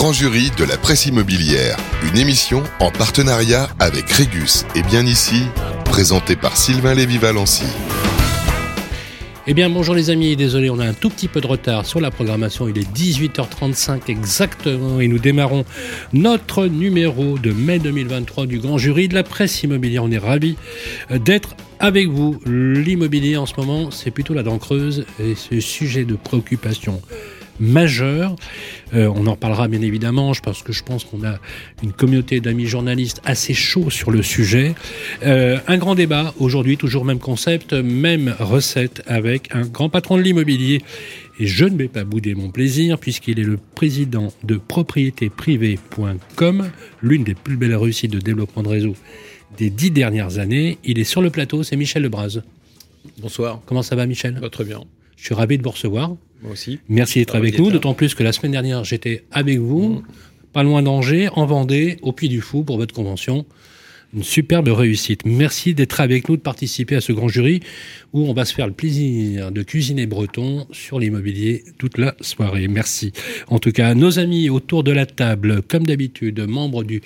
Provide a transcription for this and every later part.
grand jury de la presse immobilière, une émission en partenariat avec Régus et bien ici, présentée par Sylvain Lévy-Valency. Eh bien bonjour les amis, désolé on a un tout petit peu de retard sur la programmation, il est 18h35 exactement et nous démarrons notre numéro de mai 2023 du grand jury de la presse immobilière. On est ravis d'être avec vous. L'immobilier en ce moment c'est plutôt la dent creuse et ce sujet de préoccupation majeur. Euh, on en parlera bien évidemment, parce que je pense qu'on a une communauté d'amis journalistes assez chauds sur le sujet. Euh, un grand débat aujourd'hui, toujours même concept, même recette avec un grand patron de l'immobilier. Et je ne vais pas bouder mon plaisir puisqu'il est le président de propriétéprivée.com, l'une des plus belles réussites de développement de réseau des dix dernières années. Il est sur le plateau, c'est Michel Lebras. Bonsoir. Comment ça va Michel? Va Très bien. Je suis ravi de vous recevoir. Moi aussi. Merci d'être avec nous, d'autant plus que la semaine dernière, j'étais avec vous, Mm. pas loin d'Angers, en Vendée, au Puy du Fou, pour votre convention. Une superbe réussite. Merci d'être avec nous, de participer à ce grand jury où on va se faire le plaisir de cuisiner breton sur l'immobilier toute la soirée. Merci. En tout cas, nos amis autour de la table, comme d'habitude, membres du,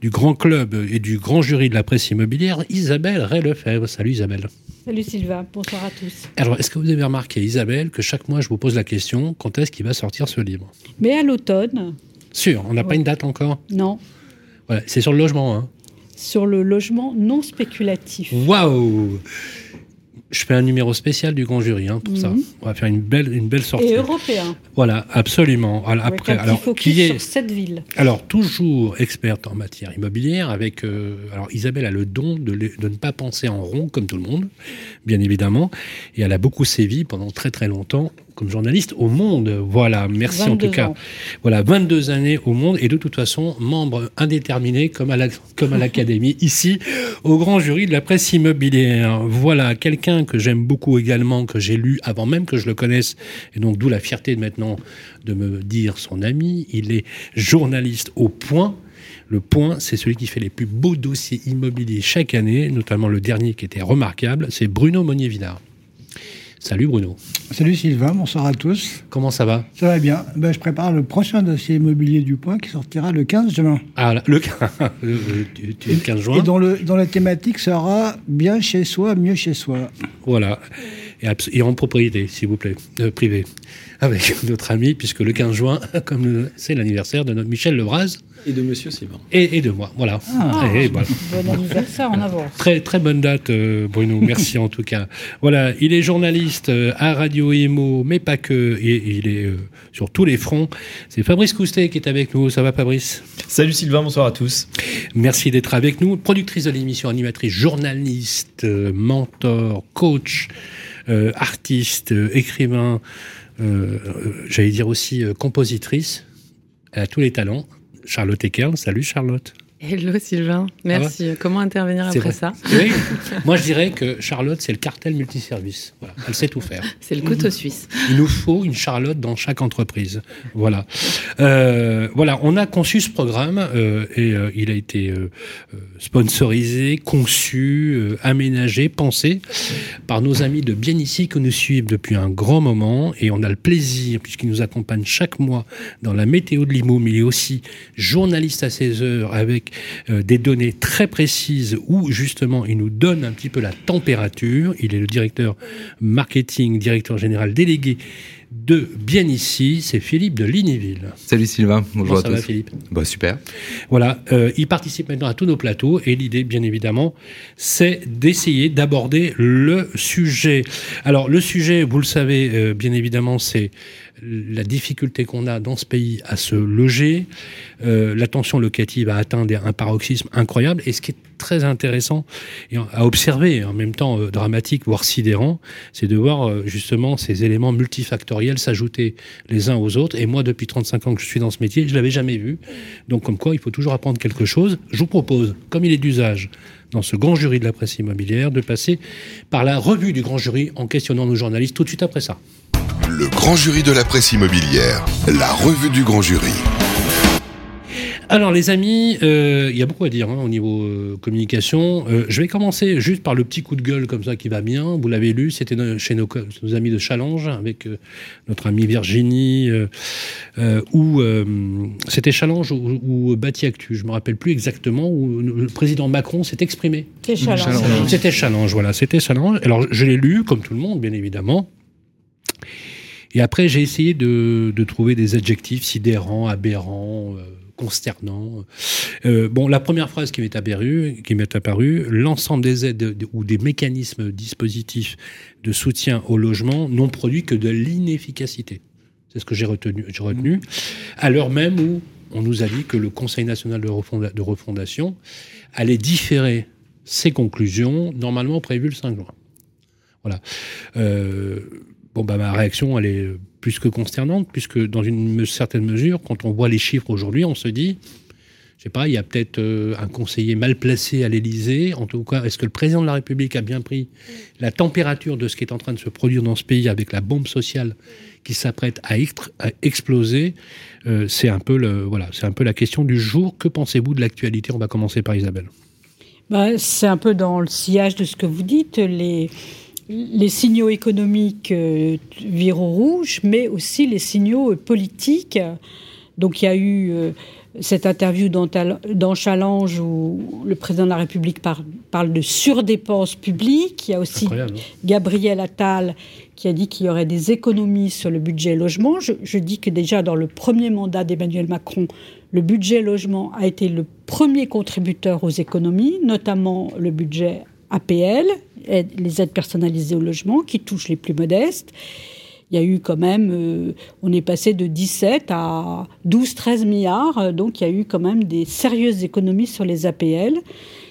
du grand club et du grand jury de la presse immobilière, Isabelle Ray-Lefebvre. Salut Isabelle. Salut Sylvain, bonsoir à tous. Alors, est-ce que vous avez remarqué, Isabelle, que chaque mois, je vous pose la question, quand est-ce qu'il va sortir ce livre? Mais à l'automne, Sûr, on n'a pas une date encore? Non, Voilà, c'est sur le logement. Hein. sur le logement non spéculatif. Waouh Je fais un numéro spécial du grand jury hein, pour ça. Mhm. On va faire une belle, une belle sortie. Et européen, Voilà, absolument. Alors, avec après, un alors, qui est sur cette ville. alors toujours experte en matière immobilière, avec euh, alors Isabelle a le don de ne pas penser en rond comme tout le monde, bien évidemment, et elle a beaucoup sévi pendant très très longtemps comme journaliste au Monde. Voilà, merci en tout 22 cas. ans. Voilà, 22 années au Monde et de toute façon membre indéterminé comme à la- comme à l'académie ici au grand jury de la presse immobilière. Voilà, quelqu'un que j'aime beaucoup également, que j'ai lu avant même que je le connaisse, et donc d'où la fierté de maintenant de me dire son ami. Il est journaliste au Point. Le Point, c'est celui qui fait les plus beaux dossiers immobiliers chaque année, notamment le dernier qui était remarquable, c'est Bruno Monnier-Villard. Salut Bruno, Salut Sylvain, bonsoir à tous. comment ça va Ça va bien. Ben, je prépare le prochain dossier immobilier du Point qui sortira le 15 juin. Ah, le, le- tu- tu es le 15 juin. Et dont, le, dont la thématique sera bien chez soi, mieux chez soi. Voilà. Et, en propriété, s'il vous plaît, euh, privé. Avec notre ami, puisque le 15 juin, comme le- c'est l'anniversaire de notre Michel Lebras Et de Monsieur Sylvain. et, et de moi. Voilà. Ah. Et voilà. Bon anniversaire en avance. Très, très bonne date, euh, Bruno. Merci en tout cas. Voilà, il est journaliste euh, à Radio Imo, mais pas que. Et, il est euh, sur tous les fronts. C'est Fabrice Coustet qui est avec nous. Ça va, Fabrice? Salut Sylvain, bonsoir à tous. Merci d'être avec nous. Productrice de l'émission, animatrice, journaliste, mentor, coach, euh, artiste, euh, écrivain, j'allais dire aussi euh, compositrice. Elle a tous les talents. Charlotte Eckern. Salut Charlotte. Hello Sylvain, merci. Comment intervenir après vrai. ça Oui. Moi, je dirais que Charlotte, c'est le cartel multiservice. Voilà. Elle sait tout faire. C'est le couteau suisse. Il nous faut une Charlotte dans chaque entreprise. Voilà. Euh, voilà, on a conçu ce programme euh, et euh, il a été sponsorisé, conçu, aménagé, pensé par nos amis de bien ici que nous suivent depuis un grand moment et on a le plaisir puisqu'ils nous accompagnent chaque mois dans la météo de l'IMO, mais il est aussi journaliste à 16 heures avec euh, des données très précises où justement il nous donne un petit peu la température. Il est le directeur marketing, directeur général délégué de Bien Ici, c'est Philippe de Ligniville. Salut Sylvain, bonjour Comment à ça tous. va Philippe? Bah, super. Voilà, euh, il participe maintenant à tous nos plateaux et l'idée, bien évidemment, c'est d'essayer d'aborder le sujet. Alors, le sujet, vous le savez, euh, bien évidemment, c'est la difficulté qu'on a dans ce pays à se loger. Euh, la tension locative a atteint un paroxysme incroyable. Et ce qui est très intéressant et à observer, en même temps euh, dramatique, voire sidérant, c'est de voir euh, justement ces éléments multifactoriels s'ajouter les uns aux autres. Et moi, depuis 35 ans que je suis dans ce métier, je l'avais jamais vu. Donc, comme quoi, il faut toujours apprendre quelque chose. Je vous propose, comme il est d'usage dans ce grand jury de la presse immobilière, de passer par la revue du grand jury en questionnant nos journalistes tout de suite après ça. Le grand jury de la presse immobilière, la revue du grand jury. Alors les amis, euh, il y a beaucoup à dire hein, au niveau euh, communication. Euh, je vais commencer juste par le petit coup de gueule comme ça qui va bien. Vous l'avez lu, c'était no- chez nos, amis de Challenge avec euh, notre amie Virginie euh, euh, ou euh, c'était Challenge ou, ou Bâti Actu. Je me rappelle plus exactement où le président Macron s'est exprimé. C'est Challenge. C'était Challenge, voilà, c'était Challenge. Alors je l'ai lu comme tout le monde, bien évidemment. Et après, j'ai essayé de, de trouver des adjectifs sidérants, aberrants, euh, consternants. Euh, bon, la première phrase qui m'est apparue, qui m'est apparue, l'ensemble des aides de- ou des mécanismes dispositifs de soutien au logement n'ont produit que de l'inefficacité. C'est ce que j'ai retenu, retenu. À l'heure même où on nous a dit que le Conseil national de, refonda- de refondation allait différer ses conclusions, normalement prévues le 5 juin. Voilà. Euh, bah, ma réaction, elle est plus que consternante, puisque dans une certaine mesure, quand on voit les chiffres aujourd'hui, on se dit, je sais pas, il y a peut-être euh, un conseiller mal placé à l'Élysée. En tout cas, est-ce que le président de la République a bien pris la température de ce qui est en train de se produire dans ce pays avec la bombe sociale qui s'apprête à, à exploser Euh, C'est un peu voilà, un peu la question du jour. Que pensez-vous de l'actualité? On va commencer par Isabelle. Bah, c'est un peu dans le sillage de ce que vous dites. Les, les signaux économiques euh, virent au rouge, mais aussi les signaux euh, politiques. Donc il y a eu euh, cette interview dans, Challenge où le président de la République par- parle de surdépenses publiques. Il y a aussi Incroyable. hein Gabriel Attal qui a dit qu'il y aurait des économies sur le budget logement. Je, je dis que déjà dans le premier mandat d'Emmanuel Macron, le budget logement a été le premier contributeur aux économies, notamment le budget APL, les aides personnalisées au logement, qui touchent les plus modestes. Il y a eu quand même, euh, on est passé de 17 à 12-13 milliards, donc il y a eu quand même des sérieuses économies sur les APL.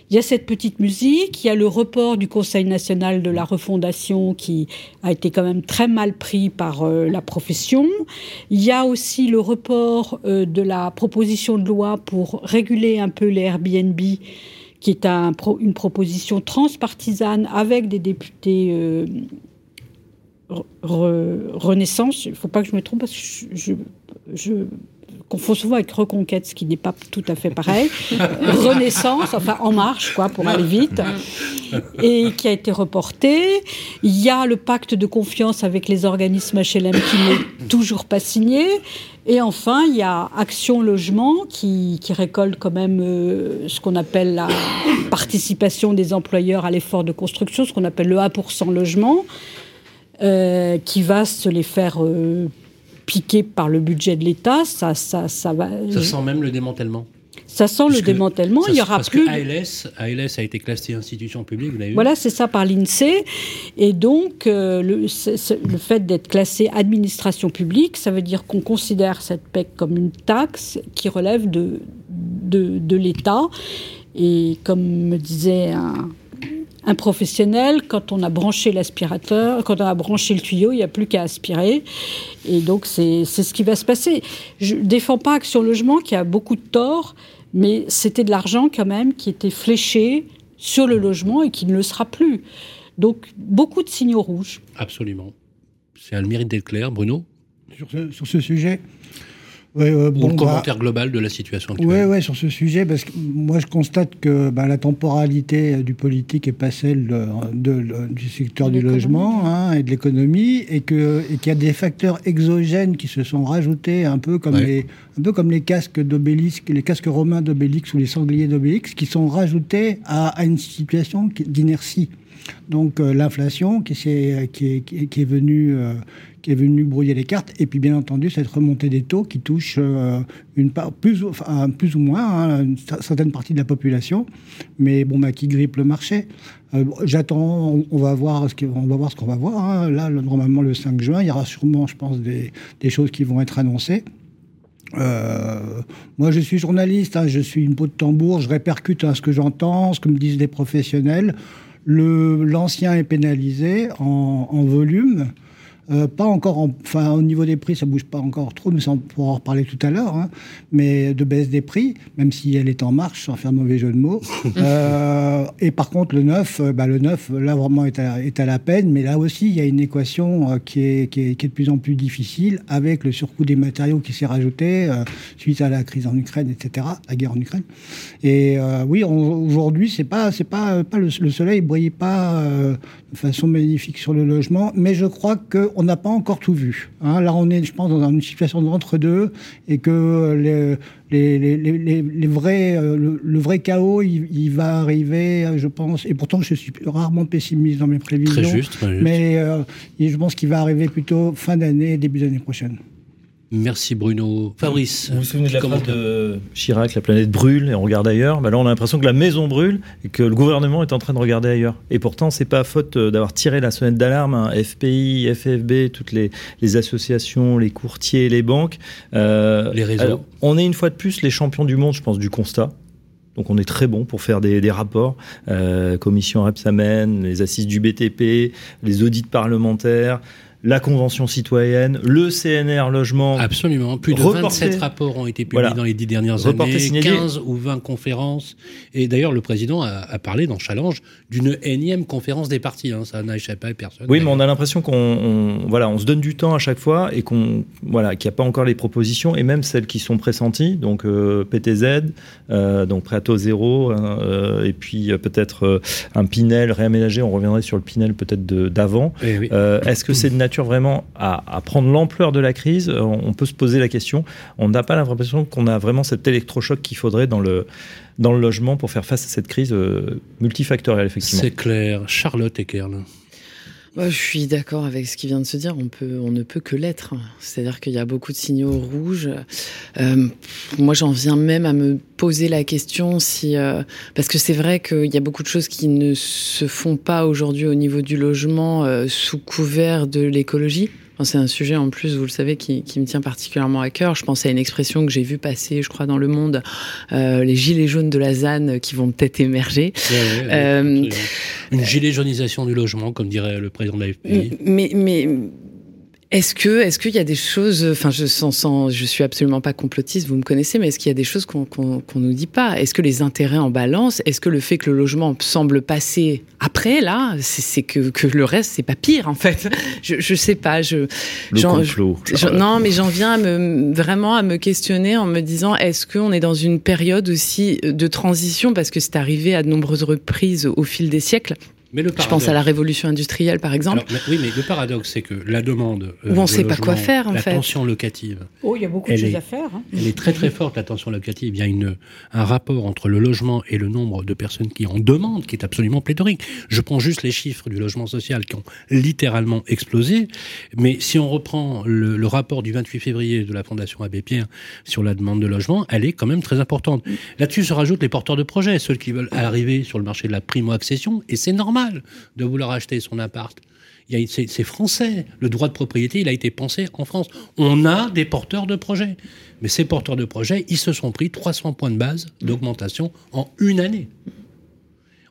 Il y a cette petite musique, il y a le report du Conseil national de la refondation qui a été quand même très mal pris par euh, la profession. Il y a aussi le report euh, de la proposition de loi pour réguler un peu les Airbnb qui est une proposition transpartisane avec des députés euh, re- re- Renaissance. Il ne faut pas que je me trompe parce que je confonds souvent avec Reconquête, ce qui n'est pas tout à fait pareil. Renaissance, enfin En Marche, quoi, pour aller vite, et qui a été reporté. Il y a le pacte de confiance avec les organismes HLM qui n'est toujours pas signé. Et enfin, il y a Action Logement qui, qui récolte quand même euh, ce qu'on appelle la participation des employeurs à l'effort de construction, ce qu'on appelle le 1% logement, euh, qui va se les faire euh, piquer par le budget de l'État. Ça, ça, ça va. Ça sent même le démantèlement. Ça sent le démantèlement. ça- il y aura parce plus. que ALS, ALS a été classé institution publique, vous l'avez Voilà, c'est ça par l'INSEE. Et donc, euh, le, fait d'être classé administration publique, ça veut dire qu'on considère cette PEC comme une taxe qui relève de, de, de l'État. Et comme me disait un, un professionnel, quand on a branché l'aspirateur, quand on a branché le tuyau, il n'y a plus qu'à aspirer. Et donc, c'est c'est ce qui va se passer. Je ne défends pas Action Logement, qui a beaucoup de torts, mais c'était de l'argent quand même qui était fléché sur le logement et qui ne le sera plus. Donc, beaucoup de signaux rouges. Absolument. C'est un mérite d'être clair, Bruno? Sur ce, sur ce sujet. Ouais, euh, Ou bah, commentaire global de la situation actuelle. Ouais, ouais, sur ce sujet, parce que moi je constate que bah, la temporalité euh, du politique est pas celle de- de- du secteur du logement hein, et de l'économie, et qu'il y a des facteurs exogènes qui se sont rajoutés, un peu comme Ouais. les un peu comme les casques d'Obélix, les casques romains d'Obélix ou les sangliers d'Obélix, qui sont rajoutés à, à une situation d'inertie. Donc euh, l'inflation qui, s'est- qui, est, venue euh, qui est venue brouiller les cartes et puis bien entendu cette remontée des taux qui touche euh, une part plus ou, moins hein, une cer- certaine partie de la population mais bon bah, qui grippe le marché Euh, j'attends on, va voir ce qu'on on va voir hein. là le- normalement le 5 juin il y aura sûrement je pense des, choses qui vont être annoncées euh, moi, je suis journaliste, hein, je suis une peau de tambour, je répercute hein, ce que j'entends, ce que me disent des professionnels. L'ancien est pénalisé en, en volume. Euh, pas encore, enfin au niveau des prix, ça bouge pas encore trop, mais ça on pourra en reparler tout à l'heure. Hein. mais de baisse des prix, même si elle est en marche, sans faire de mauvais jeu de mots. Euh, et par contre, le neuf, euh, bah, le neuf, là vraiment est à, est à, la peine, mais là aussi il y a une équation qui est, qui, est, qui, est, de plus en plus difficile avec le surcoût des matériaux qui s'est rajouté suite à la crise en Ukraine, etc., la guerre en Ukraine. Et oui, aujourd'hui, c'est pas, c'est pas, pas le, le, soleil brille pas façon magnifique sur le logement, mais je crois qu'on n'a pas encore tout vu. Hein. Là, on est, je pense, dans une situation d'entre-deux et que les, les, les, les vrais, euh, le, vrai chaos, il, va arriver, euh, je pense, et pourtant je suis rarement pessimiste dans mes prévisions. Très juste, très juste. Mais euh, je pense qu'il va arriver plutôt fin d'année, début d'année prochaine. Merci Bruno. Fabrice. Vous vous souvenez de la phrase de Chirac, la planète brûle et on regarde ailleurs bah Là, on a l'impression que la maison brûle et que le gouvernement est en train de regarder ailleurs. Et pourtant, c'est pas faute euh, d'avoir tiré la sonnette d'alarme. Hein. FPI, FFB, toutes les, les, associations, les courtiers, les banques. Euh, les réseaux. on est une fois de plus les champions du monde, je pense, du constat. Donc on est très bon pour faire des, des rapports, euh, commission Repsamen, les assises du BTP, les audits parlementaires, la Convention citoyenne, le CNR logement. Absolument. Plus de 27 rapports ont été publiés dans les dix dernières années, 15 ou 20 conférences. Et d'ailleurs, le président a, parlé dans Challenge d'une énième conférence des partis. Hein. Ça n'a échappé à personne. Oui, mais on a l'impression qu'on voilà, on se donne du temps à chaque fois et qu'on voilà, qu'il n'y a pas encore les propositions et même celles qui sont pressenties. Donc euh, PTZ, euh, donc Prato Zéro, hein, euh, et puis peut-être un Pinel réaménagé. On reviendrait sur le Pinel peut-être d'avant. Eh. Est-ce que c'est de vraiment à, prendre l'ampleur de la crise, euh, on, peut se poser la question. On n'a pas l'impression qu'on a vraiment cet électrochoc qu'il faudrait dans le, dans le logement pour faire face à cette crise euh, multifactorielle, effectivement. C'est clair. Charlotte Ekerl. Bah, je suis d'accord avec ce qui vient de se dire. On, ne peut que l'être. C'est-à-dire qu'il y a beaucoup de signaux rouges. Euh, moi, j'en viens même à me poser la question si, euh, parce que c'est vrai qu'il y a beaucoup de choses qui ne se font pas aujourd'hui au niveau du logement euh, sous couvert de l'écologie. C'est un sujet en plus, vous le savez, qui, qui, me tient particulièrement à cœur. Je pense à une expression que j'ai vue passer, je crois, dans le monde, euh, les gilets jaunes de la ZAN qui vont peut-être émerger. euh, une gilet jaunisation du logement, comme dirait le président de la FPI. Mais, mais est-ce que, est-ce qu'il y a des choses, enfin, je sens, je suis absolument pas complotiste, vous me connaissez, mais est-ce qu'il y a des choses qu'on qu'on qu'on nous dit pas? Est-ce que les intérêts en balance? Est-ce que le fait que le logement semble passer après, là, c'est que, que le reste, c'est pas pire, en fait? Je, je sais pas, je. Le complot. Je, non, mais j'en viens à me, vraiment à me questionner en me disant, est-ce qu'on est dans une période aussi de transition? Parce que c'est arrivé à de nombreuses reprises au fil des siècles mais le je pense à la révolution industrielle, par exemple. Alors, oui, mais le paradoxe, c'est que la demande. Euh, Où on ne sait pas quoi faire, en la fait. La tension locative. Oh, il y a beaucoup de choses à faire. Hein. Elle est très, très forte, la tension locative. Il y a une, un rapport entre le logement et le nombre de personnes qui en demandent qui est absolument pléthorique. Je prends juste les chiffres du logement social qui ont littéralement explosé. Mais si on reprend le, le rapport du 28 février de la Fondation Abbé Pierre sur la demande de logement, elle est quand même très importante. Là-dessus se rajoutent les porteurs de projets, ceux qui veulent arriver sur le marché de la primo-accession. Et c'est normal de vouloir acheter son appart. C'est français. Le droit de propriété, il a été pensé en France. On a des porteurs de projets. Mais ces porteurs de projets, ils se sont pris 300 points de base d'augmentation en une année.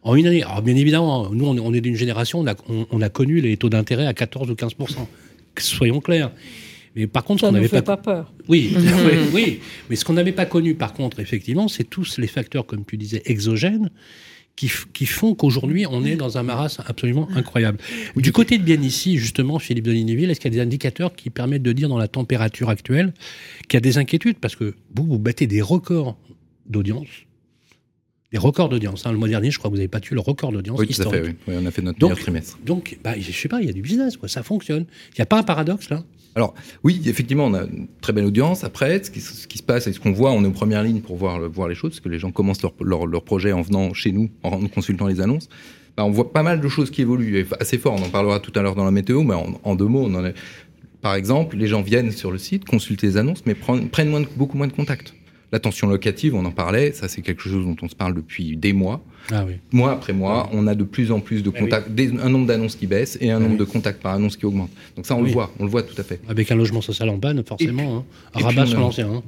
En une année. Alors, bien évidemment, nous, on est d'une génération, on a, on, on a, connu les taux d'intérêt à 14 ou 15 Soyons clairs. Mais par contre, ça qu'on n'avait pas, pas peur. Oui, oui, oui. Mais ce qu'on n'avait pas connu, par contre, effectivement, c'est tous les facteurs, comme tu disais, exogènes, qui, qui, font qu'aujourd'hui, on est dans un marasme absolument incroyable. Du côté de bien ici, justement, Philippe Delignéville, est-ce qu'il y a des indicateurs qui permettent de dire dans la température actuelle qu'il y a des inquiétudes? Parce que vous, vous battez des records d'audience. Des records d'audience. Hein. Le mois dernier, je crois que vous avez battu le record d'audience. Oui, tout à fait. Oui. oui. on a fait notre donc, meilleur trimestre. Donc, bah, je sais pas, il y a du business, quoi. Ça fonctionne. Il n'y a pas un paradoxe là? Alors oui, effectivement, on a une très belle audience. Après, ce qui, se passe et ce qu'on voit, on est en première ligne pour voir, voir les choses, parce que les gens commencent leur, leur, projet en venant chez nous, en consultant les annonces. Bah, on voit pas mal de choses qui évoluent, assez fort. On en parlera tout à l'heure dans la météo, mais en, deux mots, on en est... Par exemple, les gens viennent sur le site, consultent les annonces, mais prennent, beaucoup moins de contacts. La tension locative, on en parlait, ça c'est quelque chose dont on se parle depuis des mois. Ah oui. Mois après mois, on a de plus en plus de contacts, oui. un nombre d'annonces qui baisse et un nombre oui. de contacts par annonce qui augmente. Donc ça, on le voit, on le voit tout à fait. Avec un logement social en panne, forcément, hein. rabat sur l'ancien. Hein.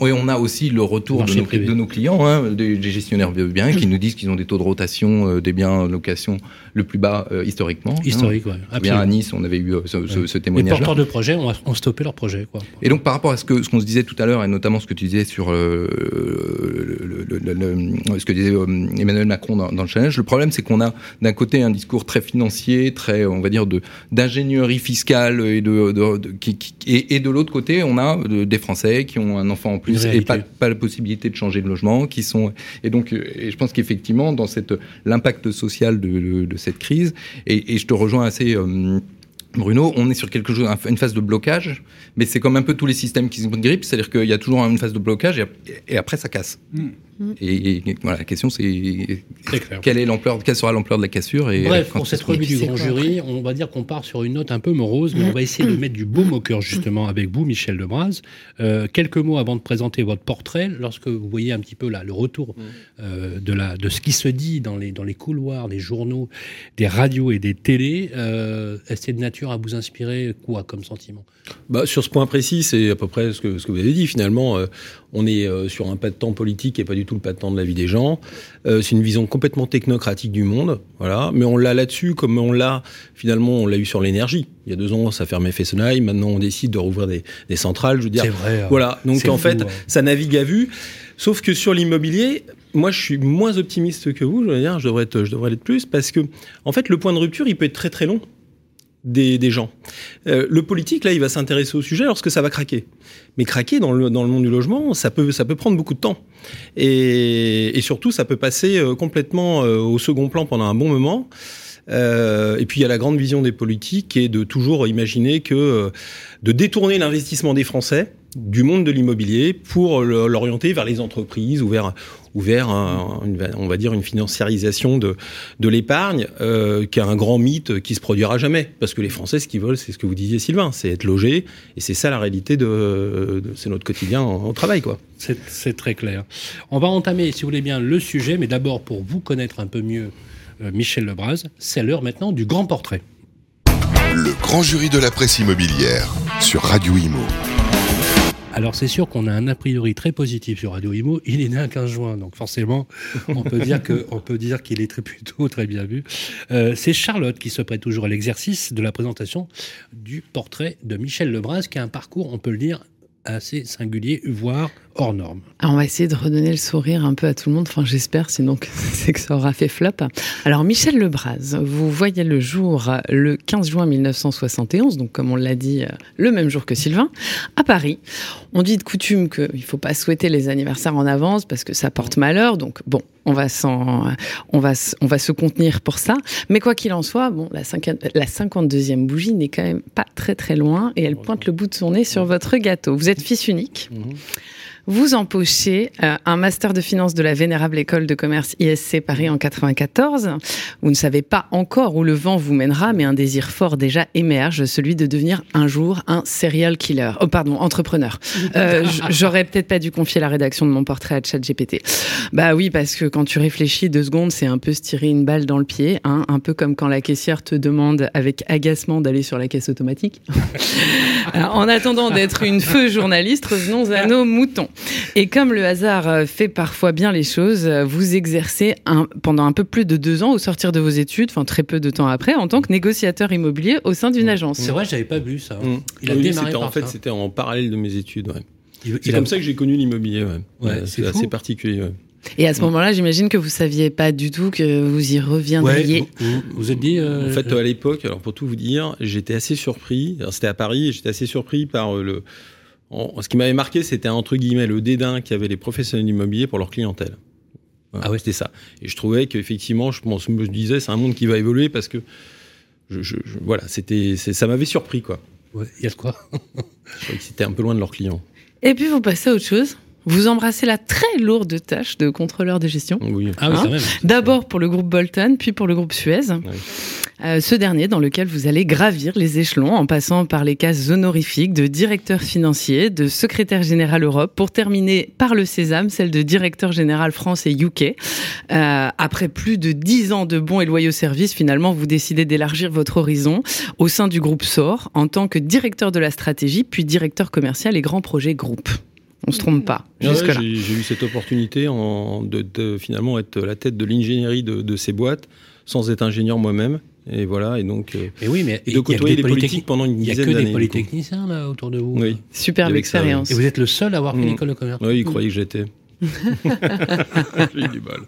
Oui, on a aussi le retour de nos, de nos, clients, hein, des, gestionnaires de biens, qui nous disent qu'ils ont des taux de rotation euh, des biens en location le plus bas euh, historiquement. Hein. Historique, oui. Bien à Nice, on avait eu euh, ce, ce, ce, témoignage. Les porteurs de projets ont, ont, stoppé leur projet. Quoi. Et donc, par rapport à ce que ce qu'on se disait tout à l'heure, et notamment ce que tu disais sur le, ce que disait Emmanuel Macron dans, dans le challenge, le problème, c'est qu'on a d'un côté un discours très financier, très, on va dire, de d'ingénierie fiscale et de, de, qui, qui, et, et, de l'autre côté, on a des Français qui ont un enfant en plus et pas, pas, la possibilité de changer de logement, qui sont et donc et je pense qu'effectivement dans cette l'impact social de, de, de, cette crise et, et, je te rejoins assez euh, Bruno, on est sur quelque chose, une phase de blocage, mais c'est comme un peu tous les systèmes qui se grippent, c'est-à-dire qu'il y a toujours une phase de blocage et, et après ça casse. Mm. Et, et, voilà, la question c'est quelle est l'ampleur, quelle sera l'ampleur de la cassure et Bref, pour cette revue du grand jury, on va dire qu'on part sur une note un peu morose, mais on va essayer de mettre du baume au cœur justement avec vous, Michel Debraz. Euh, quelques mots avant de présenter votre portrait, lorsque vous voyez un petit peu là le retour euh, de la de ce qui se dit dans les dans les couloirs, des journaux, des radios et des télés, euh, est-ce de nature à vous inspirer quoi comme sentiment? Bah, sur ce point précis, c'est à peu près ce que, ce que vous avez dit. Finalement, euh, on est euh, sur un pas de temps politique et pas du tout le pas de temps de la vie des gens. Euh, c'est une vision complètement technocratique du monde, voilà. Mais on l'a là-dessus, comme on l'a finalement, on l'a eu sur l'énergie. Il y a deux ans, ça fermait Fessenheim. Maintenant, on décide de rouvrir des, des centrales. Je veux dire, vrai, voilà. Donc en fait, ça navigue à vue. Sauf que sur l'immobilier, moi, je suis moins optimiste que vous. Je veux dire, je devrais être, je devrais l'être plus parce que, en fait, le point de rupture, il peut être très très long des, des gens. Euh, le politique, là, il va s'intéresser au sujet lorsque ça va craquer. Mais craquer dans le, dans le monde du logement, ça peut, ça peut prendre beaucoup de temps. Et, et surtout, ça peut passer euh, complètement euh, au second plan pendant un bon moment. Euh, et puis il y a la grande vision des politiques est de toujours imaginer que euh, de détourner l'investissement des Français du monde de l'immobilier pour l'orienter vers les entreprises ou vers, ou vers un, une, on va dire une financiarisation de, de l'épargne euh, qui est un grand mythe qui se produira jamais. Parce que les Français ce qu'ils veulent c'est ce que vous disiez Sylvain c'est être logé et c'est ça la réalité de, de c'est notre quotidien au travail quoi. C'est très clair. On va entamer si vous voulez bien le sujet mais d'abord pour vous connaître un peu mieux euh, Michel Lebras c'est l'heure maintenant du grand portrait. Le grand jury de la presse immobilière sur Radio Imo alors c'est sûr qu'on a un a priori très positif sur Radio Imo. Il est né un 15 juin, donc forcément on peut dire qu'il est très plutôt très bien vu. Euh, c'est Charlotte qui se prête toujours à l'exercice de la présentation du portrait de Michel Lebras, qui a un parcours, on peut le dire, assez singulier, voire hors norme. Alors on va essayer de redonner le sourire un peu à tout le monde, enfin j'espère, sinon c'est que ça aura fait flop. Alors Michel Lebras, vous voyez le jour le 15 juin 1971, donc comme on l'a dit, le même jour que Sylvain, à Paris. On dit de coutume qu'il ne faut pas souhaiter les anniversaires en avance parce que ça porte malheur, donc bon, on va, on va, on va se contenir pour ça. Mais quoi qu'il en soit, bon, la, 50, la 52e bougie n'est quand même pas très très loin et elle pointe le bout de son nez sur votre gâteau. Vous êtes fils unique. Mmh. Vous empochez euh, un master de finance de la vénérable école de commerce ISC Paris en 94. Vous ne savez pas encore où le vent vous mènera, mais un désir fort déjà émerge, celui de devenir un jour un serial killer. Oh pardon, entrepreneur. Euh, J'aurais peut-être pas dû confier la rédaction de mon portrait à ChatGPT. Bah oui, parce que quand tu réfléchis deux secondes, c'est un peu se tirer une balle dans le pied, hein, un peu comme quand la caissière te demande avec agacement d'aller sur la caisse automatique. Alors, en attendant d'être une feu journaliste, revenons à nos moutons. Et comme le hasard euh, fait parfois bien les choses, euh, vous exercez un, pendant un peu plus de deux ans au sortir de vos études, enfin très peu de temps après, en tant que négociateur immobilier au sein d'une agence. C'est vrai, j'avais pas vu ça. Mmh. Il a oui, démarré par en fait, c'était en parallèle de mes études. Ouais. C'est comme a... ça que j'ai connu l'immobilier. Ouais. ouais c'est assez particulier. Et à ce moment-là, j'imagine que vous saviez pas du tout que vous y reviendriez. Ouais, vous, vous, êtes dit. Euh... En fait, à l'époque, alors pour tout vous dire, j'étais assez surpris. C'était à Paris, et j'étais assez surpris par le ce qui m'avait marqué, c'était entre guillemets le dédain qu'avaient les professionnels immobiliers pour leur clientèle. Voilà, ah ouais, c'était ça. Et je trouvais qu'effectivement, je, pense, je me disais, c'est un monde qui va évoluer parce que, je, je, je voilà, c'était, ça m'avait surpris, quoi. Il ouais, y a de quoi Je trouvais que c'était un peu loin de leurs clients. Et puis vous passez à autre chose. Vous embrassez la très lourde tâche de contrôleur de gestion. Oui. Ah oui, hein. D'abord pour le groupe Bolton, puis pour le groupe Suez. Oui. Euh, ce dernier dans lequel vous allez gravir les échelons en passant par les cases honorifiques de directeur financier, de secrétaire général Europe, pour terminer par le Sésame, celle de directeur général France et UK. Euh, après plus de dix ans de bons et loyaux services, finalement, vous décidez d'élargir votre horizon au sein du groupe SOR en tant que directeur de la stratégie, puis directeur commercial et grand projet groupe. On se trompe pas. Ah ouais, Jusque-là. j'ai j'ai eu cette opportunité en, de, de finalement être la tête de l'ingénierie de, de ces boîtes sans être ingénieur moi-même. Et voilà, et donc. euh, Mais oui, mais Et il y de a côtoyer que des politiques polytechniques- pendant une Il n'y a dizaine que d'années. des polytechniciens là autour de vous. Oui. Superbe expérience. Et vous êtes le seul à avoir fait Mm. l'école de commerce. Oui, il croyait que j'étais. J'ai eu du mal.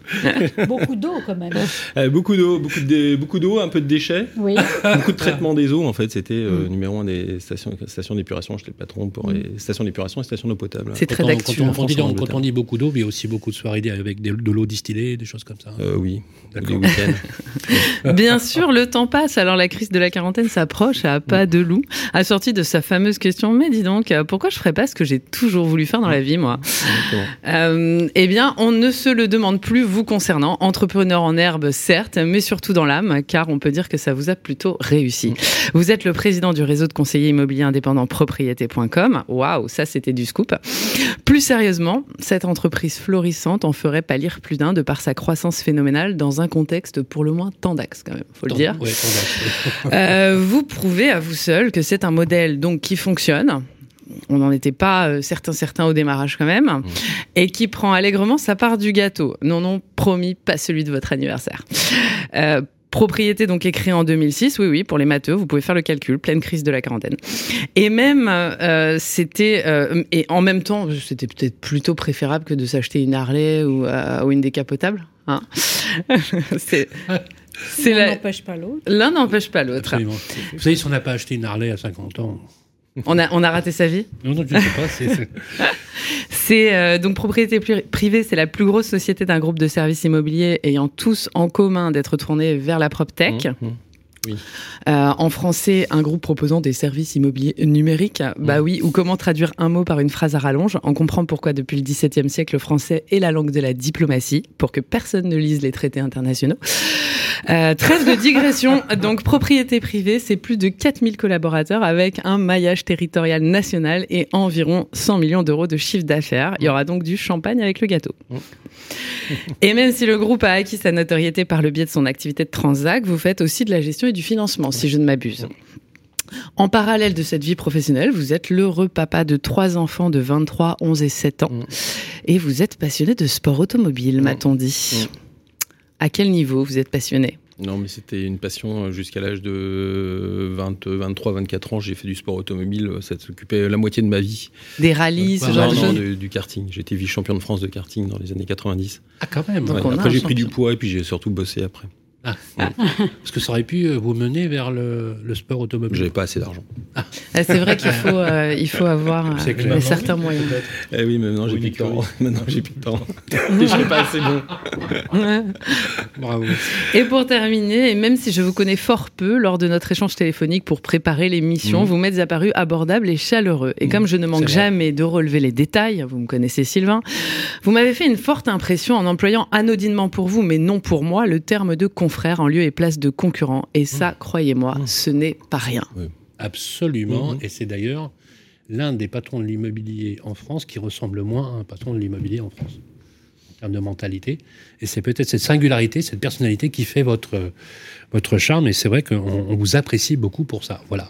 Beaucoup d'eau quand même. Euh, beaucoup d'eau, beaucoup de beaucoup d'eau, un peu de déchets, Oui. beaucoup de traitement des eaux. En fait, c'était euh, numéro un des stations, stations d'épuration. J'étais le patron pour les stations d'épuration et stations d'eau potable. C'est très Quand on, d'actu. quand on- hein. quand on dit, quand on beaucoup d'eau, il y a aussi beaucoup de soirées avec des- de l'eau distillée, des choses comme ça. Euh, oui, des D'accord. week-ends. Bien sûr, le temps passe. Alors la crise de la quarantaine s'approche à pas de loup. Assortie de sa fameuse question, mais dis donc, pourquoi je ferais pas ce que j'ai toujours voulu faire dans la vie, moi? Exactement. Euh, Eh bien, on ne se le demande plus vous concernant. Entrepreneur en herbe, certes, mais surtout dans l'âme, car on peut dire que ça vous a plutôt réussi. Vous êtes le président du réseau de conseillers immobiliers indépendants propriété.com. Waouh, ça c'était du scoop. Plus sérieusement, cette entreprise florissante en ferait pâlir plus d'un de par sa croissance phénoménale dans un contexte pour le moins tendax quand même, faut le dire. Ouais, tendax, ouais. Euh, vous prouvez à vous seul que c'est un modèle donc qui fonctionne. On n'en était pas euh, certains certains au démarrage quand même, et qui prend allègrement sa part du gâteau. Non, non, promis, pas celui de votre anniversaire. Euh, Propriété donc est créée en 2006, oui, oui, pour les matheux, vous pouvez faire le calcul, pleine crise de la quarantaine. Et même, euh, c'était, euh, et en même temps, c'était peut-être plutôt préférable que de s'acheter une Harley ou, euh, ou une décapotable. Hein c'est, c'est L'un la- n'empêche pas l'autre. l'un n'empêche pas l'autre. Vous savez, si on n'a pas acheté une Harley à 50 ans. On a, on a raté sa vie. Non, non, je ne sais pas. c'est- euh, donc propriété pri- privée, c'est la plus grosse société d'un groupe de services immobiliers ayant tous en commun d'être tournés vers la prop tech. Mmh, mmh. Euh, en français, un groupe proposant des services immobiliers numériques. Bah oui, ou comment traduire un mot par une phrase à rallonge. On comprend pourquoi depuis le XVIIe siècle, le français est la langue de la diplomatie, pour que personne ne lise les traités internationaux. Euh, trêve de digression. Donc, propriété privée, c'est plus de 4000 collaborateurs avec un maillage territorial national et environ 100 millions d'euros de chiffre d'affaires. Il y aura donc du champagne avec le gâteau. Et même si le groupe a acquis sa notoriété par le biais de son activité de transac, vous faites aussi de la gestion et du financement, si je ne m'abuse. En parallèle de cette vie professionnelle, vous êtes l'heureux papa de trois enfants de 23, 11 et 7 ans. Mm. Et vous êtes passionné de sport automobile, m'a-t-on dit. À quel niveau vous êtes passionné? Non, mais c'était une passion euh, jusqu'à l'âge de 20, 23, 24 ans. J'ai fait du sport automobile. Ça s'occupait la moitié de ma vie. Des rallyes, ce genre non, de non, du karting. J'étais vice-champion de France de karting dans les années 90. Ah, quand même. Ouais. Après, j'ai pris du poids et puis j'ai surtout bossé après. Parce que ça aurait pu euh, vous mener vers le, le sport automobile. J'avais pas assez d'argent. Ah, C'est vrai qu'il faut, euh, il faut avoir euh, certains moyens. Eh oui, mais maintenant j'ai plus de temps. Maintenant j'ai plus de temps. je serais pas assez bon. Bravo. Et pour terminer, et même si je vous connais fort peu lors de notre échange téléphonique pour préparer l'émission, Mhm. vous m'êtes apparu abordable et chaleureux. Et comme je ne manque jamais de relever les détails, vous me connaissez Sylvain, vous m'avez fait une forte impression en employant anodinement pour vous, mais non pour moi, le terme de confrère en lieu et place de concurrent. Et ça, croyez-moi, ce n'est pas rien. Absolument. Mhm. Et c'est d'ailleurs l'un des patrons de l'immobilier en France qui ressemble le moins à un patron de l'immobilier en France termes de mentalité. Et c'est peut-être cette singularité, cette personnalité qui fait votre, votre charme. Et c'est vrai qu'on on vous apprécie beaucoup pour ça. Voilà.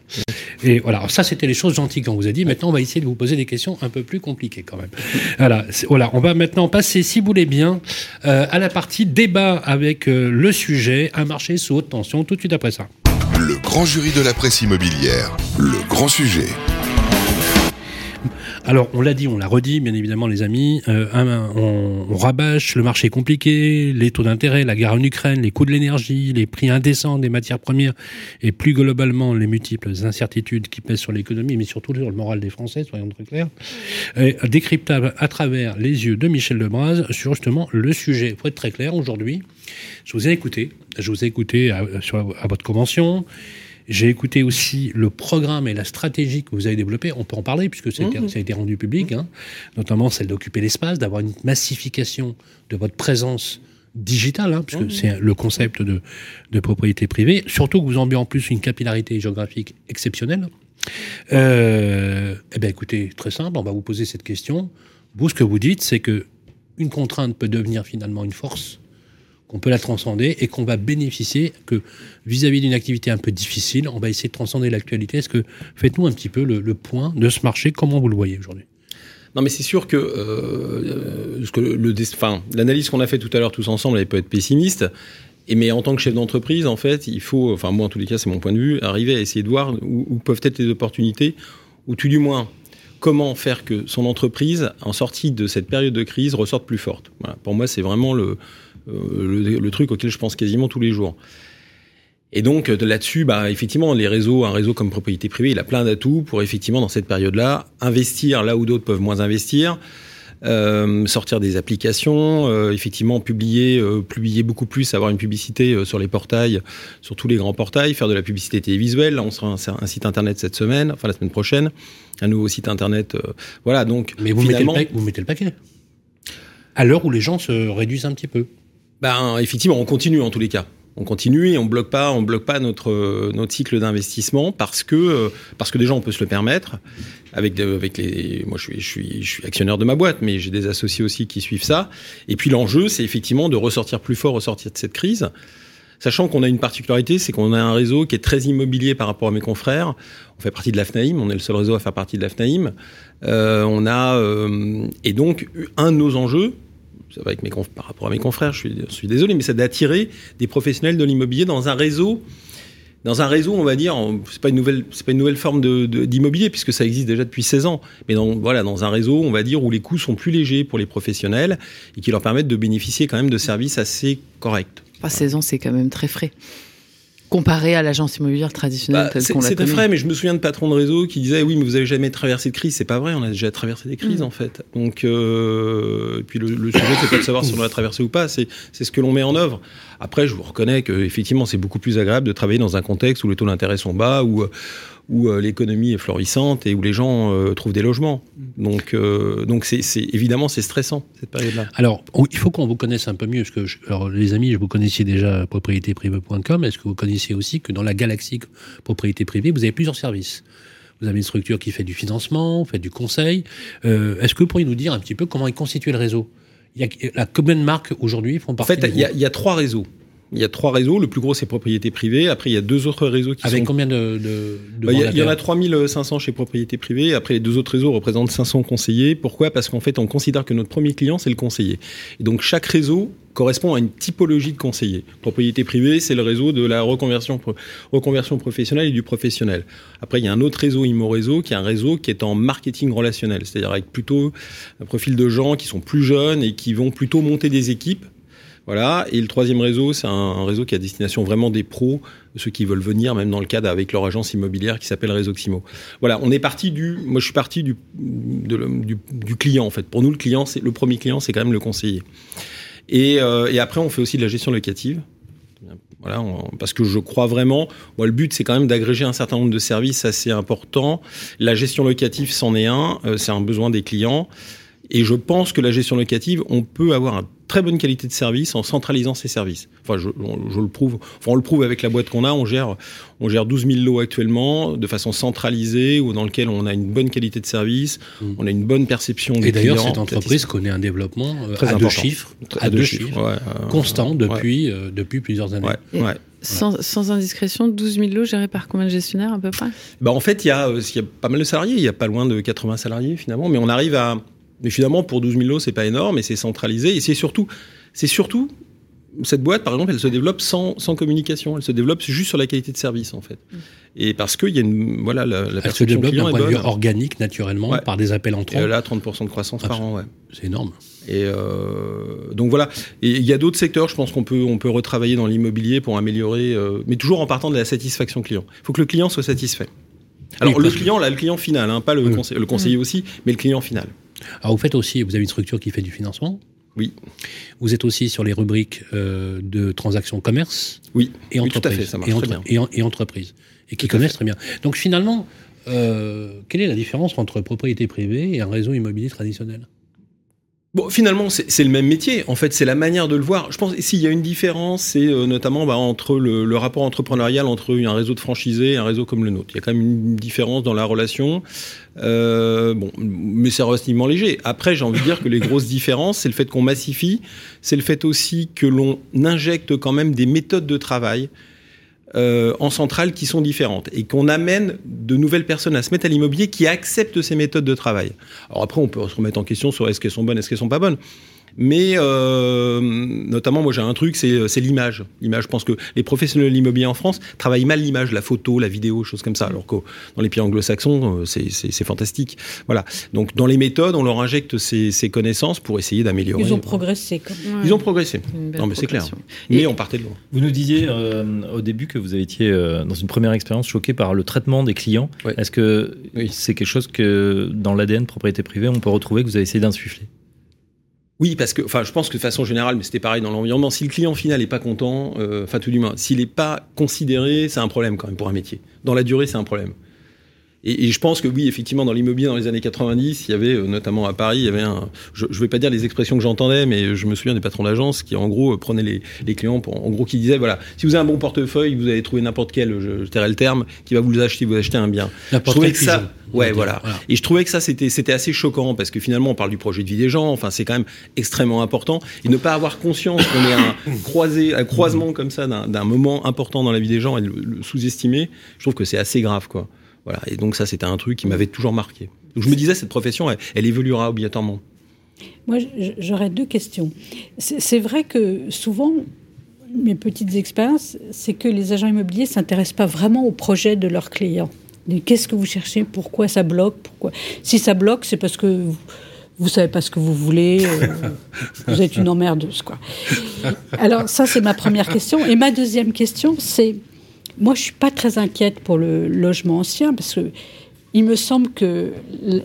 Et voilà. Alors ça, c'était les choses gentilles qu'on vous a dit. Maintenant, on va essayer de vous poser des questions un peu plus compliquées quand même. Voilà. Voilà. On va maintenant passer, si vous voulez bien, euh, à la partie débat avec euh, le sujet, un marché sous haute tension, tout de suite après ça. Le grand jury de la presse immobilière, le grand sujet. Alors, on l'a dit, on l'a redit, bien évidemment, les amis. euh, on, on rabâche le marché compliqué, les taux d'intérêt, la guerre en Ukraine, les coûts de l'énergie, les prix indécents des matières premières et plus globalement les multiples incertitudes qui pèsent sur l'économie, mais surtout sur le moral des Français, soyons très clairs. Et décryptable à travers les yeux de Michel Lebras sur justement le sujet. Faut être très clair aujourd'hui. Je vous ai écouté. Je vous ai écouté à, à votre convention. J'ai écouté aussi le programme et la stratégie que vous avez développé. On peut en parler puisque ça a, été, ça a été rendu public, hein. notamment celle d'occuper l'espace, d'avoir une massification de votre présence digitale, hein, puisque c'est le concept de, de propriété privée. Surtout que vous en en plus une capillarité géographique exceptionnelle. Euh, eh bien, écoutez, très simple, on va vous poser cette question. Vous, ce que vous dites, c'est que une contrainte peut devenir finalement une force qu'on peut la transcender et qu'on va bénéficier que vis-à-vis d'une activité un peu difficile, on va essayer de transcender l'actualité. Est-ce que faites-nous un petit peu le, point de ce marché? Comment vous le voyez aujourd'hui? Non, mais c'est sûr que, euh, que le, enfin, l'analyse qu'on a fait tout à l'heure tous ensemble, elle peut être pessimiste. Et mais en tant que chef d'entreprise, en fait, il faut, enfin moi en tous les cas, c'est mon point de vue, arriver à essayer de voir où, peuvent être les opportunités, ou tout du moins comment faire que son entreprise, en sortie de cette période de crise, ressorte plus forte. Pour moi, c'est vraiment le, euh, le, truc auquel je pense quasiment tous les jours. Et donc là-dessus, bah, effectivement, les réseaux, un réseau comme propriété privée, il a plein d'atouts pour effectivement dans cette période-là investir là où d'autres peuvent moins investir, euh, sortir des applications, euh, effectivement publier, euh, publier beaucoup plus, avoir une publicité euh, sur les portails, sur tous les grands portails, faire de la publicité télévisuelle. Là, on sera un, un site internet cette semaine, enfin la semaine prochaine, un nouveau site internet. voilà, donc. Mais vous, mettez le vous mettez le paquet. À l'heure où les gens se réduisent un petit peu. Ben, effectivement, on continue en tous les cas. On continue et on bloque pas, on bloque pas notre notre cycle d'investissement parce que euh, parce que déjà on peut se le permettre. Avec avec les moi je suis je suis je suis actionnaire de ma boîte mais j'ai des associés aussi qui suivent ça. Et puis l'enjeu c'est effectivement de ressortir plus fort ressortir de cette crise. Sachant qu'on a une particularité c'est qu'on a un réseau qui est très immobilier par rapport à mes confrères. On fait partie de l'AFNAIM on est le seul réseau à faire partie de l'AFNAIM. Euh, on a euh, et donc un de nos enjeux avec mes par rapport à mes confrères, je suis, désolé, mais c'est d'attirer des professionnels de l'immobilier dans un réseau dans un réseau, on va dire, c'est pas une nouvelle, c'est pas une nouvelle forme d'immobilier puisque ça existe déjà depuis 16 ans. Mais dans, voilà, dans un réseau, on va dire où les coûts sont plus légers pour les professionnels et qui leur permettent de bénéficier quand même de services assez corrects. Pas 16 ans, c'est quand même très frais comparé à l'agence immobilière traditionnelle bah, C'était vrai, mais je me souviens de patrons de réseau qui disaient oui, mais vous avez jamais traversé de crise. C'est pas vrai, on a déjà traversé des crises mm. en fait. Donc, euh, puis le, le sujet, c'est pas de savoir si on l'a traversé ou pas, c'est ce que l'on met en œuvre. Après, je vous reconnais que effectivement, c'est beaucoup plus agréable de travailler dans un contexte où les taux d'intérêt sont bas, où où euh, l'économie est florissante et où les gens euh, trouvent des logements. Donc, euh, donc c'est, évidemment, c'est stressant cette période-là. Alors, il faut qu'on vous connaisse un peu mieux, parce que alors, les amis, je vous connaissiez déjà propriétéprivée.com. Est-ce que vous connaissiez aussi que dans la galaxie propriété privée, vous avez plusieurs services? Vous avez une structure qui fait du financement, fait du conseil. Est-ce que vous pourriez nous dire un petit peu comment est constitué le réseau? Il y a, la, Combien de marques aujourd'hui font partie En fait, il y, y, a trois réseaux. Il y a trois réseaux. Le plus gros, c'est propriété privée. Après, il y a deux autres réseaux qui Avec sont... combien de, de, bah, Il y, en a 3500 chez propriété privée. Après, les deux autres réseaux représentent 500 conseillers. Pourquoi? Parce qu'en fait, on considère que notre premier client, c'est le conseiller. Et donc, chaque réseau correspond à une typologie de conseiller. Propriété privée, c'est le réseau de la reconversion, reconversion professionnelle et du professionnel. Après, il y a un autre réseau, Immo Réseau, qui est un réseau qui est en marketing relationnel, c'est-à-dire avec plutôt un profil de gens qui sont plus jeunes et qui vont plutôt monter des équipes voilà. Et le troisième réseau, c'est un, réseau qui a destination vraiment des pros, ceux qui veulent venir, même dans le cadre avec leur agence immobilière qui s'appelle Réseau Ximo. Voilà. On est parti du, moi je suis parti du, du, du, client en fait. Pour nous, le client, c'est le premier client, c'est quand même le conseiller. Et, euh, et, après, on fait aussi de la gestion locative. Voilà, parce que je crois vraiment, moi, le but, c'est quand même d'agréger un certain nombre de services assez importants. La gestion locative, c'en est un, euh, c'est un besoin des clients. Et je pense que la gestion locative, on peut avoir un très bonne qualité de service en centralisant ces services. Enfin, je, je le prouve. Enfin, on le prouve avec la boîte qu'on a. On gère, on gère 12 000 lots actuellement de façon centralisée ou dans lequel on a une bonne qualité de service, mmh. on a une bonne perception des Et d'ailleurs, cette entreprise connaît un développement euh, très à deux chiffres, à, deux, chiffres, ouais, euh, constant depuis euh, depuis plusieurs années. Ouais, sans, sans, indiscrétion, 12 000 lots gérés par combien de gestionnaires à peu près? Bah En fait, il y, a, il y a pas mal de salariés. Il y a pas loin de 80 salariés finalement, mais on arrive à mais finalement, pour 12 000 lots, c'est pas énorme et c'est centralisé. Et c'est surtout, c'est surtout, cette boîte, par exemple, elle se développe sans, sans, communication. Elle se développe juste sur la qualité de service, en fait. Mm. Et parce qu'il y a une, voilà, la, la elle se développe d'un point de vue organique, naturellement, ouais. par des appels entrants. Et là, 30% de croissance par an, ouais. C'est énorme. Et euh, donc voilà. Et il y a d'autres secteurs, je pense qu'on peut, on peut retravailler dans l'immobilier pour améliorer, euh, mais toujours en partant de la satisfaction client. Il faut que le client soit satisfait. Alors oui, le client, là, le client final, hein, pas le, oui. conseil, le conseiller mmh. aussi, mais le client final. Alors vous faites aussi, vous avez une structure qui fait du financement. Oui. Vous êtes aussi sur les rubriques euh, de transactions commerce. Oui. Et entreprise. Oui, tout à fait, ça marche et, entre, très bien. Et, et entreprise. Et qui tout connaissent très bien. Donc finalement, euh, quelle est la différence entre propriété privée et un réseau immobilier traditionnel? Bon, finalement, c'est le même métier. En fait, c'est la manière de le voir. Je pense s'il y a une différence, c'est euh, notamment bah, entre le, rapport entrepreneurial entre un réseau de franchisés et un réseau comme le nôtre. Il y a quand même une différence dans la relation. Euh, bon, mais c'est relativement léger. Après, j'ai envie de dire que les grosses différences, c'est le fait qu'on massifie, c'est le fait aussi que l'on injecte quand même des méthodes de travail euh, en centrale qui sont différentes et qu'on amène de nouvelles personnes à se mettre à l'immobilier qui acceptent ces méthodes de travail. Alors après, on peut se remettre en question sur est-ce qu'elles sont bonnes, est-ce qu'elles sont pas bonnes. Mais euh, notamment, moi j'ai un truc, c'est l'image. L'image, je pense que les professionnels de l'immobilier en France travaillent mal l'image, la photo, la vidéo, choses comme ça. Alors que dans les pays anglo-saxons, euh, c'est fantastique. Voilà. Donc dans les méthodes, on leur injecte ces, ces connaissances pour essayer d'améliorer. Ils ont progressé. Quand même. Ils ont progressé. Non mais c'est clair. Mais on partait de loin. Vous nous disiez euh, au début que vous avez été euh, dans une première expérience choqué par le traitement des clients. Ouais. Est-ce que Oui. c'est quelque chose que dans l'ADN propriété privée on peut retrouver que vous avez essayé d'insuffler? Oui, parce que, enfin, je pense que de façon générale, mais c'était pareil dans l'environnement, si le client final n'est pas content, euh, enfin tout du s'il n'est pas considéré, c'est un problème quand même pour un métier. Dans la durée, c'est un problème. Et, et je pense que oui, effectivement, dans l'immobilier dans les années 90, il y avait, euh, notamment à Paris, il y avait un, je ne vais pas dire les expressions que j'entendais, mais je me souviens des patrons d'agence qui, en gros, euh, prenaient les, les clients pour, en gros, qui disaient, voilà, si vous avez un bon portefeuille, vous allez trouver n'importe quel, je, je tairai le terme, qui va vous acheter, vous acheter un bien. Je N'importe trouvais que ça, ouais, voilà. Et je trouvais que ça, c'était, c'était assez choquant parce que finalement, on parle du projet de vie des gens. Enfin, c'est quand même extrêmement important. Et ne pas avoir conscience qu'on est un croisé, un croisement comme ça d'un, d'un moment important dans la vie des gens et le, le sous-estimer, je trouve que c'est assez grave, quoi. Voilà. Et donc ça, c'était un truc qui m'avait toujours marqué. Donc, je me disais, cette profession, elle, elle évoluera obligatoirement. Moi, j'aurais deux questions. C'est vrai que souvent, mes petites expériences, c'est que les agents immobiliers s'intéressent pas vraiment au projet de leurs clients. Qu'est-ce que vous cherchez? Pourquoi ça bloque? Pourquoi? Si ça bloque, c'est parce que vous, vous savez pas ce que vous voulez. euh, vous êtes une emmerdeuse, quoi. Alors ça, c'est ma première question. Et ma deuxième question, c'est moi, je suis pas très inquiète pour le logement ancien parce que il me semble que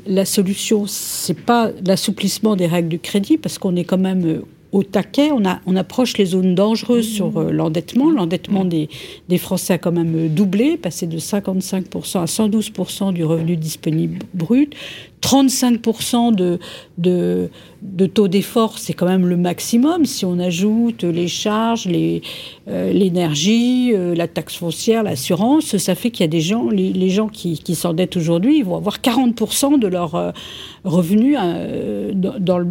la solution, c'est pas l'assouplissement des règles du crédit, parce qu'on est quand même euh, au taquet, on, a, on approche les zones dangereuses sur euh, l'endettement. L'endettement des, des Français a quand même euh, doublé, passé de 55% à 112% du revenu disponible brut. 35% de, de, de taux d'effort, c'est quand même le maximum. Si on ajoute les charges, euh, l'énergie, euh, la taxe foncière, l'assurance, ça fait qu'il y a des gens, les, les gens qui, qui s'endettent aujourd'hui, ils vont avoir 40% de leurs revenus euh, dans, dans le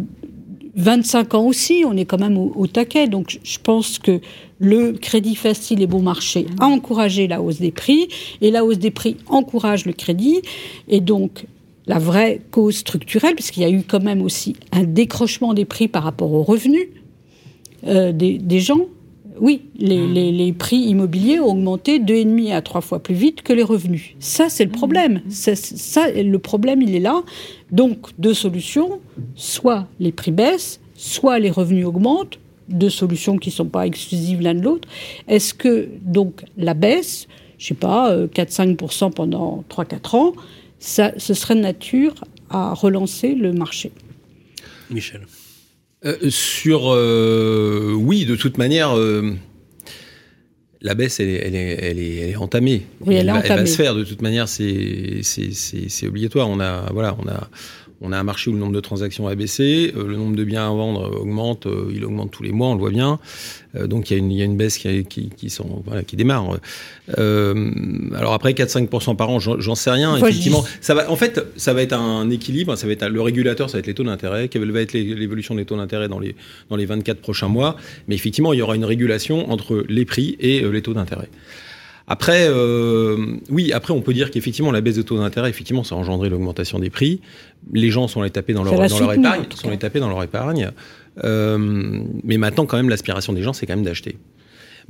25 ans aussi, on est quand même au, au taquet. Donc je- pense que le crédit facile et bon marché a encouragé la hausse des prix, et la hausse des prix encourage le crédit. Et donc la vraie cause structurelle, puisqu'il y a eu quand même aussi un décrochement des prix par rapport aux revenus euh, des, des gens. Oui, les, les- les prix immobiliers ont augmenté deux et demi à trois fois plus vite que les revenus. Ça, c'est le problème. Ça, ça, le problème, il est là. Donc, deux solutions soit les prix baissent, soit les revenus augmentent. Deux solutions qui ne sont pas exclusives l'un de l'autre. Est-ce que donc la baisse, je sais pas, euh, 4-5% pendant 3-4 ans, ça, ce serait de nature à relancer le marché? Michel. Euh, sur euh, oui, de toute manière, euh, la baisse, elle est, elle est, elle est, elle est entamée. Oui, elle est va, va entamée. se faire de toute manière, c'est c'est- c'est- c'est obligatoire. On a voilà, on a on a un marché où le nombre de transactions a baissé, euh, le nombre de biens à vendre augmente, euh, il augmente tous les mois, on le voit bien. Euh, donc il y, a une- il y a une baisse qui, qui, qui, sont, voilà, qui démarre. Euh, alors après 4-5% par an, j'en sais rien. Effectivement, ça va. En fait, ça va être un équilibre. Ça va être un- le régulateur, ça va être les taux d'intérêt. Quelle va être l'é- l'évolution des taux d'intérêt dans les dans les 24 prochains mois Mais effectivement, il y aura une régulation entre les prix et euh, les taux d'intérêt. Après, euh, oui, après on peut dire qu'effectivement la baisse de taux d'intérêt, effectivement, ça a engendré l'augmentation des prix. Les gens sont allés taper dans leur, épargne, sont allés taper dans leur épargne. Euh, mais maintenant, quand même, l'aspiration des gens, c'est quand même d'acheter.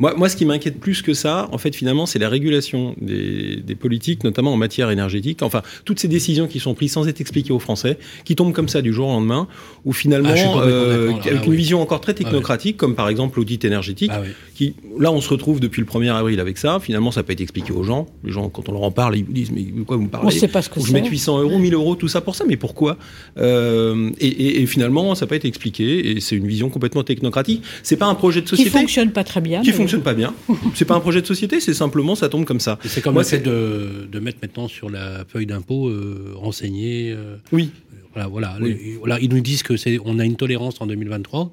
Moi, moi, ce qui m'inquiète plus que ça, en fait, finalement, c'est la régulation des, des politiques, notamment en matière énergétique. Enfin, toutes ces décisions qui sont prises sans être expliquées aux Français, qui tombent comme ça du jour au lendemain, ou finalement, Ah, euh, avec là, une oui. vision encore très technocratique, comme par exemple l'audit énergétique, Ah oui. qui, là, on se retrouve depuis le 1er avril avec ça. Finalement, ça n'a pas été expliqué aux gens. Les gens, quand on leur en parle, ils vous disent, mais de quoi vous me parlez On ne sait pas ce que je mette 800 euros, 1000 euros, tout ça pour ça, mais pourquoi Euh, et, et- et finalement, ça n'a pas été expliqué, et c'est une vision complètement technocratique. C'est pas un projet de qui société fonctionne pas très bien. qui mais- fonctionne pas bien. C'est pas un projet de société, c'est simplement ça tombe comme ça. C'est comme Moi, le fait de, de mettre maintenant sur la feuille d'impôt euh, renseigné. euh, Oui. voilà, voilà. Oui. Les- voilà, ils nous disent que c'est, on a une tolérance en 2023,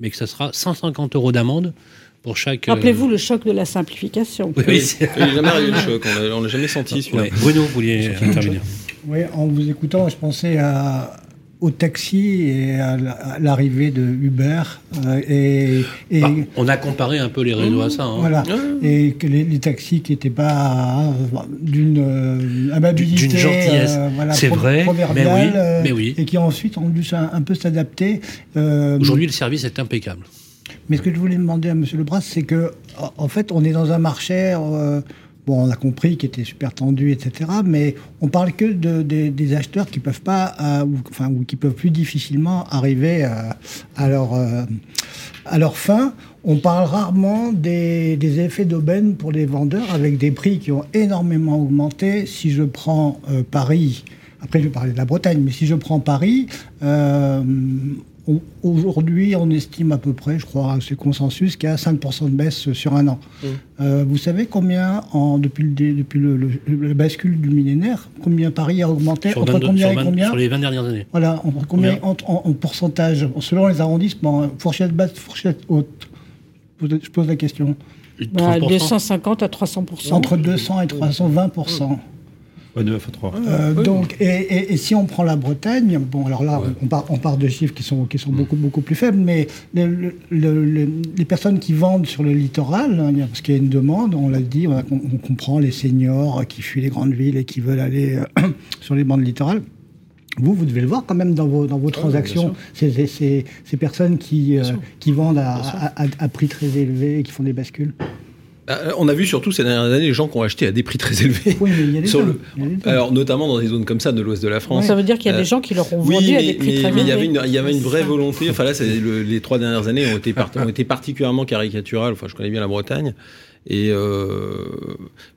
mais que ça sera 150 euros d'amende pour chaque. euh, Rappelez-vous le choc de la simplification. Oui, Il n'y a jamais arrivé le choc, on l'a- on l'a jamais senti. Ouais. Bruno, vous vouliez intervenir Oui, en vous écoutant, je pensais à au taxi et à l'arrivée de Uber. Euh, et, et bah, on a comparé un peu les réseaux à ça. Hein. Voilà. Et que les, taxis qui n'étaient pas euh, d'une euh, amabilité, d'une gentillesse, voilà, c'est vrai, mais oui, mais oui, et qui ensuite ont dû un, peu s'adapter. Aujourd'hui, le service est impeccable. Mais ce que je voulais demander à M. Lebras, c'est que, en fait, on est dans un marché on a compris qu'il était super tendu, etc. Mais on parle que de, des acheteurs qui peuvent pas, euh, enfin, ou qui peuvent plus difficilement arriver euh, à, leur, euh, à leur fin. On parle rarement des, des effets d'aubaine pour les vendeurs avec des prix qui ont énormément augmenté. Si je prends Paris, après je vais parler de la Bretagne, mais si je prends Paris, Aujourd'hui, on estime à peu près, je crois, à ce consensus, qu'il y a 5% de baisse sur un an. Mmh. Euh, vous savez combien, en, depuis, le, depuis le, bascule du millénaire, combien Paris a augmenté sur Entre combien et combien Sur les 20 dernières années. Voilà, entre combien, en, en, pourcentage Selon les arrondissements, fourchette basse, fourchette haute. Je pose la question. 250 à 300%. Entre 200 et 320%. Euh, donc, et, si on prend la Bretagne, bon, alors là, on, part, on part de chiffres qui sont, qui sont beaucoup, beaucoup plus faibles, mais les personnes qui vendent sur le littoral, hein, parce qu'il y a une demande, on l'a dit, on, comprend les seniors qui fuient les grandes villes et qui veulent aller euh, sur les bandes littorales. Vous, vous devez le voir quand même dans vos, dans vos transactions, ces, ces, personnes qui, euh, qui vendent à, à, prix très élevé et qui font des bascules. Euh, on a vu surtout ces dernières années les gens qui ont acheté à des prix très élevés. Oui, mais il y a des gens. Alors, notamment dans des zones comme ça de l'ouest de la France. Ça veut dire qu'il y a des euh, gens qui leur ont vendu à des prix très élevés. Mais il y avait une, il y avait une vraie volonté. Enfin là, les trois dernières années ont été, ont été particulièrement caricaturales. Enfin, je connais bien la Bretagne. Et euh,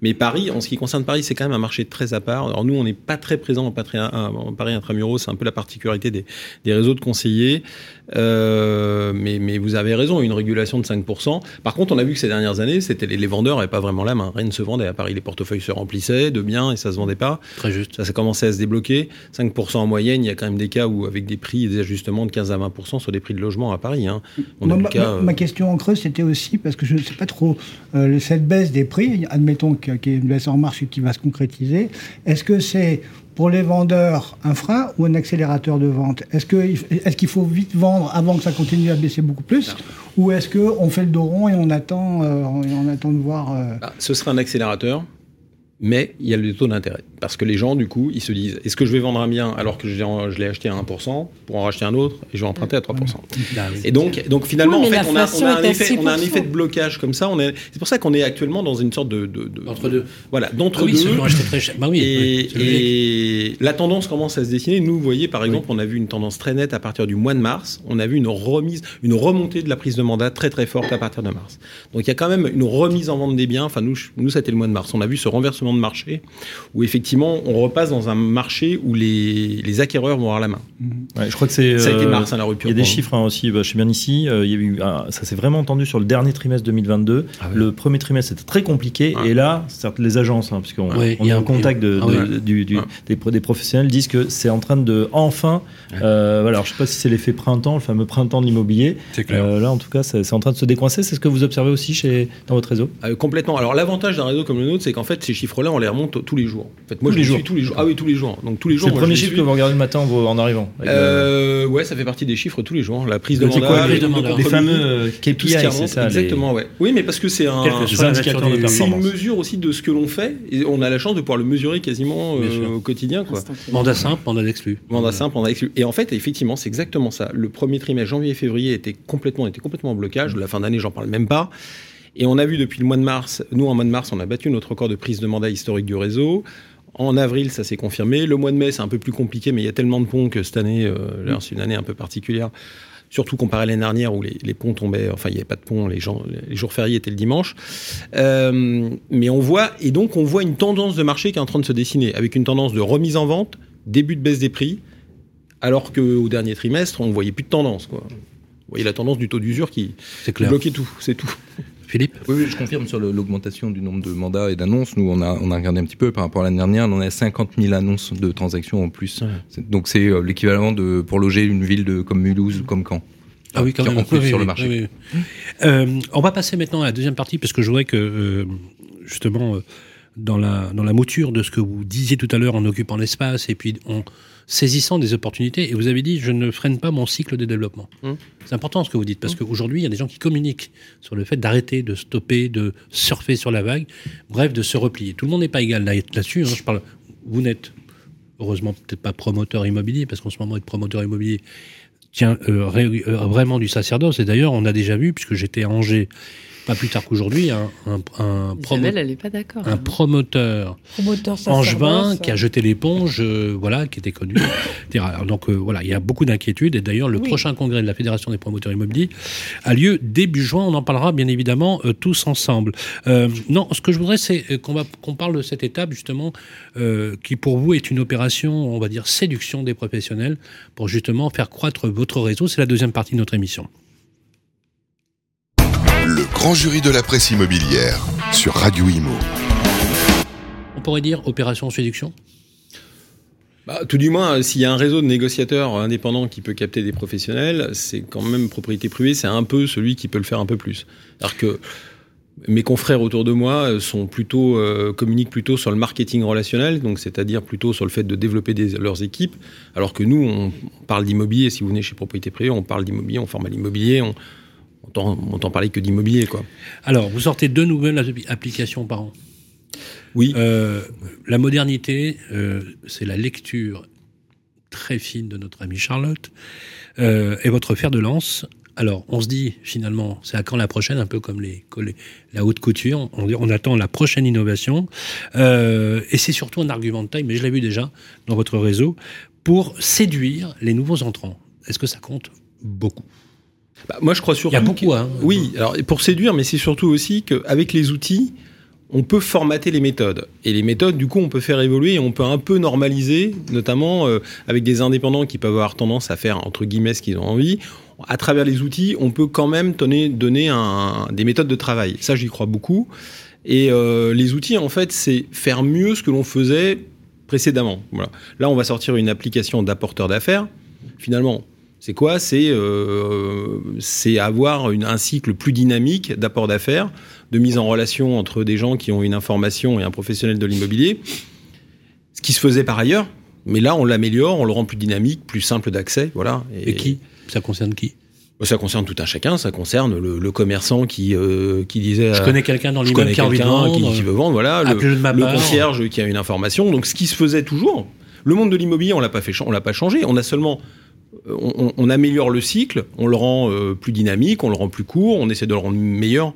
mais Paris, en ce qui concerne Paris, c'est quand même un marché très à part. Alors nous, on n'est pas très présent en, en Paris intramuros, c'est un peu la particularité des, des réseaux de conseillers. Euh, mais, mais, vous avez raison, une régulation de 5%. Par contre, on a vu que ces dernières années, c'était les, vendeurs n'avaient pas vraiment la main. Rien ne se vendait à Paris. Les portefeuilles se remplissaient de biens et ça se vendait pas. Très juste. Ça, ça commençait à se débloquer. 5% en moyenne. Il y a quand même des cas où, avec des prix et des ajustements de 15 à 20% sur des prix de logement à Paris. Hein. ma, ma, question en creux, c'était aussi parce que je ne sais pas trop euh, cette baisse des prix. Admettons qu'il y ait une baisse en marche qui va se concrétiser. Est-ce que c'est pour les vendeurs un frein ou un accélérateur de vente? Est-ce qu'il est qu'il faut vite vendre avant que ça continue à baisser beaucoup plus? Ou est-ce qu'on fait le dos rond et on attend, euh, on attend de voir euh, bah, Ce sera un accélérateur mais il y a le taux d'intérêt. Parce que les gens, du coup, ils se disent est-ce que je vais vendre un bien alors que je l'ai acheté à 1% pour en racheter un autre et je vais emprunter à 3% bah Et donc, donc finalement, en fait, on a, on a, un effet, on a, un effet, de blocage comme ça. C'est pour ça qu'on est actuellement dans une sorte de. de, entre deux. Voilà, d'entre oui, deux. Très cher. Bah oui, et, et la tendance commence à se dessiner. Nous, vous voyez, par exemple, on a vu une tendance très nette à partir du mois de mars. On a vu une remise, une remontée de la prise de mandat très très forte à partir de mars. Donc il y a quand même une remise en vente des biens. Enfin, nous, nous c'était le mois de mars. On a vu ce renversement de marché, où effectivement on repasse dans un marché où les, les acquéreurs vont avoir la main. je crois que c'est. Ça a été euh, mars, hein, la rupture. Il y a des chiffres hein, aussi, bah, je suis bien ici. Euh, il y a eu, ça s'est vraiment entendu sur le dernier trimestre 2022. Ah le premier trimestre c'était très compliqué. Et là, certes, les agences, hein, puisqu'on on est en contact de, ah du, du, des, des, professionnels, disent que c'est en train de enfin. Euh, alors, je ne sais pas si c'est l'effet printemps, le fameux printemps de l'immobilier. là, en tout cas, c'est en train de se décoincer. C'est ce que vous observez aussi chez, dans votre réseau? Complètement. Alors, l'avantage d'un réseau comme le nôtre, c'est qu'en fait, ces chiffres-là, on les remonte tous les jours. En fait, moi, je les jours. tous les jours. Ah oui, tous les jours. Donc tous les jours. C'est le premier chiffre que vous regardez le matin en arrivant. Euh, ouais, ça fait partie des chiffres tous les jours. La prise de mandat, quoi, les, fameux euh, KPI, c'est ça. Exactement, ouais. Oui, mais parce que c'est un, c'est une mesure aussi de ce que l'on fait. Et on a la chance de pouvoir le mesurer quasiment euh, au quotidien, quoi. Mandat simple, mandat exclu. Mandat simple, mandat exclu. Et en fait, effectivement, c'est exactement ça. Le premier trimestre, janvier et février, était complètement, était complètement en blocage. La fin d'année, j'en parle même pas. Et on a vu depuis le mois de mars, nous en mois de mars, on a battu notre record de prise de mandat historique du réseau. En avril, ça s'est confirmé. Le mois de mai, c'est un peu plus compliqué, mais il y a tellement de ponts que cette année, euh, c'est une année un peu particulière. Surtout comparé à l'année dernière où les, ponts tombaient, enfin il n'y avait pas de pont, les, gens, les jours fériés étaient le dimanche. Euh, mais on voit, et donc on voit une tendance de marché qui est en train de se dessiner, avec une tendance de remise en vente, début de baisse des prix, alors qu'au dernier trimestre, on ne voyait plus de tendance. Quoi. Vous voyez la tendance du taux d'usure qui bloquait tout, c'est tout. Philippe? Oui, je confirme sur l'augmentation du nombre de mandats et d'annonces. Nous, on a, on a regardé un petit peu par rapport à l'année dernière, on a 50 000 annonces de transactions en plus. Donc c'est euh, l'équivalent de pour loger une ville de, comme Mulhouse ou comme Caen. Ah oui, quand même. plus sur le marché. Euh, on va passer maintenant à la deuxième partie parce que je voudrais que euh, justement dans la dans la mouture de ce que vous disiez tout à l'heure en occupant l'espace et puis on saisissant des opportunités. Et vous avez dit, je ne freine pas mon cycle de développement. Hum. C'est important ce que vous dites, parce qu'aujourd'hui, il y a des gens qui communiquent sur le fait d'arrêter, de stopper, de surfer sur la vague, bref, de se replier. Tout le monde n'est pas égal là- là-dessus. hein. Je parle, vous n'êtes heureusement peut-être pas promoteur immobilier, parce qu'en ce moment, être promoteur immobilier tient euh, ré- euh, vraiment du sacerdoce. Et d'ailleurs, on a déjà vu, puisque j'étais à Angers pas plus tard qu'aujourd'hui, un, promo- hein. promoteur Promoteur angevin qui a jeté l'éponge, euh, voilà, qui était connu. etc. Donc euh, voilà, il y a beaucoup d'inquiétudes. Et d'ailleurs, le Oui. prochain congrès de la Fédération des promoteurs immobiliers a lieu début juin. On en parlera bien évidemment euh, tous ensemble. Euh, non, ce que je voudrais, c'est qu'on qu'on parle de cette étape justement euh, qui pour vous est une opération, on va dire séduction des professionnels pour justement faire croître votre réseau. C'est la deuxième partie de notre émission. Le grand jury de la presse immobilière sur Radio Imo. On pourrait dire opération séduction? Bah, tout du moins, euh, s'il y a un réseau de négociateurs indépendants qui peut capter des professionnels, c'est quand même propriété privée, c'est un peu celui qui peut le faire un peu plus. Alors que mes confrères autour de moi euh, sont plutôt euh, communiquent plutôt sur le marketing relationnel, donc c'est-à-dire plutôt sur le fait de développer des- leurs équipes, alors que nous, on parle d'immobilier. Si vous venez chez propriété privée, on parle d'immobilier, on forme à l'immobilier, on on entend, on entend parler que d'immobilier, quoi. Alors, vous sortez deux nouvelles appli- applications par an. Oui. Euh, la modernité, euh, c'est la lecture très fine de notre amie Charlotte euh, et votre fer de lance. Alors, on se dit finalement, c'est à quand la prochaine, un peu comme les, la haute couture. On, on attend la prochaine innovation. Et c'est surtout un argument de taille, mais je l'ai vu déjà dans votre réseau, pour séduire les nouveaux entrants. Est-ce que ça compte? Beaucoup Bah, moi, je crois surtout. Il y a beaucoup, que- hein. Oui, alors pour séduire, mais c'est surtout aussi qu'avec les outils, on peut formater les méthodes. Et les méthodes, du coup, on peut faire évoluer et on peut un peu normaliser, notamment euh, avec des indépendants qui peuvent avoir tendance à faire, entre guillemets, ce qu'ils ont envie. À travers les outils, on peut quand même donner, donner un- des méthodes de travail. Ça, j'y crois beaucoup. Et euh, les outils, en fait, c'est faire mieux ce que l'on faisait précédemment. Voilà. Là, on va sortir une application d'apporteur d'affaires. Finalement, c'est quoi? C'est euh, c'est avoir une- un cycle plus dynamique d'apport d'affaires, de mise en relation entre des gens qui ont une information et un professionnel de l'immobilier. Ce qui se faisait par ailleurs, mais là on l'améliore, on le rend plus dynamique, plus simple d'accès, voilà. Et qui? Ça concerne qui? Ça concerne tout un chacun, ça concerne le, le commerçant qui euh, qui disait. Je connais quelqu'un dans l'immeuble qui a envie de quelqu'un vendre. qui, qui veut vendre, voilà. Le, ma le part. concierge qui a une information. Donc, ce qui se faisait toujours, le monde de l'immobilier, on l'a pas fait, on l'a pas changé. On a seulement, on, on- améliore le cycle, on le rend euh, plus dynamique, on le rend plus court, on essaie de le rendre meilleur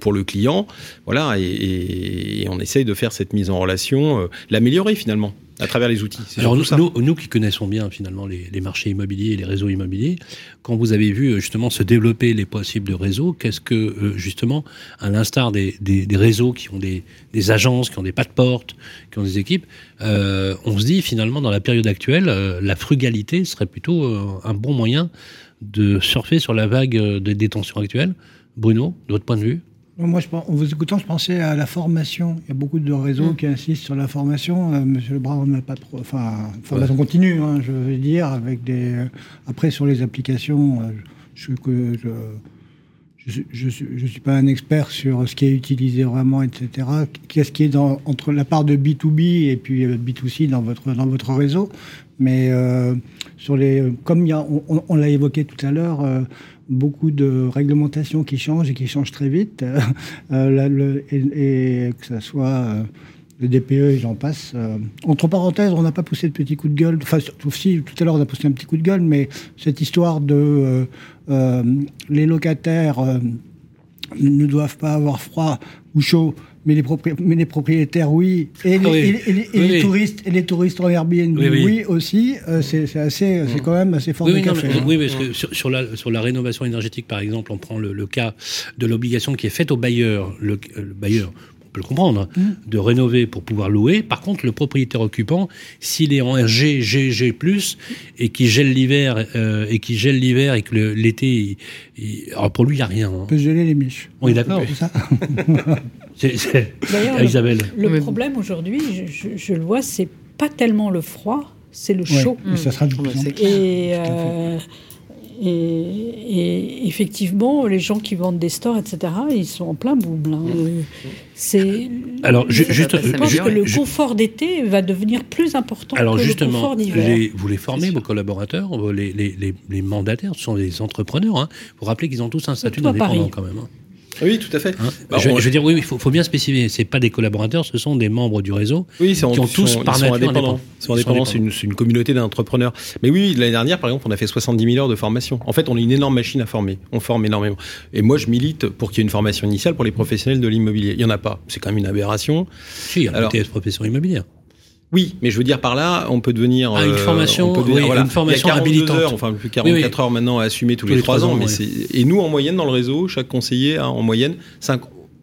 pour, le client, voilà, et on essaye de faire cette mise en relation, euh, l'améliorer finalement à travers les outils. Alors nous, ça. nous, nous qui connaissons bien finalement les, les marchés immobiliers et les réseaux immobiliers, quand vous avez vu euh, justement se développer les possibles de réseaux, qu'est-ce que euh, justement, à l'instar des, des, des réseaux qui ont des, des agences, qui ont des pas de porte, qui ont des équipes, euh, on se dit finalement dans la période actuelle, euh, la frugalité serait plutôt euh, un bon moyen de surfer sur la vague des détentions actuelles. Bruno, de votre point de vue? Moi, je, en vous écoutant, je pensais à la formation. Il y a beaucoup de réseaux qui insistent sur la formation. Euh, Monsieur Lebrun, on n'a pas trop. Enfin, formation continue, hein, je veux dire, avec des. euh, Après, sur les applications, euh, je suis que je. Je suis, je, suis, pas un expert sur ce qui est utilisé vraiment, etc. Qu'est-ce qui est dans, entre la part de B2B et puis euh, B2C dans votre, dans votre réseau. Mais euh, les, comme on, l'a évoqué tout à l'heure, euh, beaucoup de réglementations qui changent et qui changent très vite. Euh, et, que ça soit euh, le DPE et j'en passe. Euh, entre parenthèses, on n'a pas poussé de petit coup de gueule. Enfin, surtout si, tout à l'heure, on a poussé un petit coup de gueule, mais cette histoire de euh, euh, les locataires euh, ne doivent pas avoir froid ou chaud, mais les, propri- mais les propriétaires, oui. Et les, Ah oui. et les- et les- et Oui, les oui. touristes, et les touristes en Airbnb, Oui, aussi. Euh, c'est assez, c'est quand même assez fort Oui, de oui, non, café. mais- hein. oui, parce que sur, sur la, sur la rénovation énergétique, par exemple, on prend le, le cas de l'obligation qui est faite au bailleur. Le, euh, le bailleur, on peut le comprendre, Mm. de rénover pour pouvoir louer. Par contre, le propriétaire occupant, s'il est en G, G, G+, et qui gèle l'hiver, euh, et qui gèle l'hiver, et que l'été, alors pour lui, il n'y a rien. hein. Peut geler les miches. On est d'accord D'ailleurs, le-. Le problème aujourd'hui, je, je- je le vois, c'est pas tellement le froid, c'est le Ouais, chaud. et ça sera de Ah plus bah, plus. Et, euh, Et, et effectivement, les gens qui vendent des stores, etc., ils sont en plein boom. C'est. Alors, juste, Je pense que le ju- confort d'été va devenir plus important alors que le confort d'hiver. vous les formez, vos collaborateurs, vos- les, les, les, les mandataires, ce sont des entrepreneurs. Hein. Vous rappelez qu'ils ont tous un statut d'indépendant quand même. hein. Oui, tout à fait. Hein Bah, je, on- je veux dire, oui, il faut, faut bien spécifier. C'est pas des collaborateurs, ce sont des membres du réseau. Oui, c'est en- qui ont ils tous sont- par ils sont nature indépendants. sont indépendants, c'est une, communauté d'entrepreneurs. Mais oui, oui, l'année dernière, par exemple, on a fait 70 000 heures de formation. En fait, on est une énorme machine à former. On forme énormément. Et moi, je milite pour qu'il y ait une formation initiale pour les professionnels de l'immobilier. Il y en a pas. C'est quand même une aberration. Si, il y a un Alors- BTS profession immobilière. Oui, mais je veux dire par là, on peut devenir Ah, une euh, formation, on peut devenir- oui, voilà. une formation Il y a 42 habilitante. heures, enfin plus 44 heures maintenant à assumer tous, les, 3 ans, mais oui. c'est et nous en moyenne dans le réseau, chaque conseiller a en moyenne 5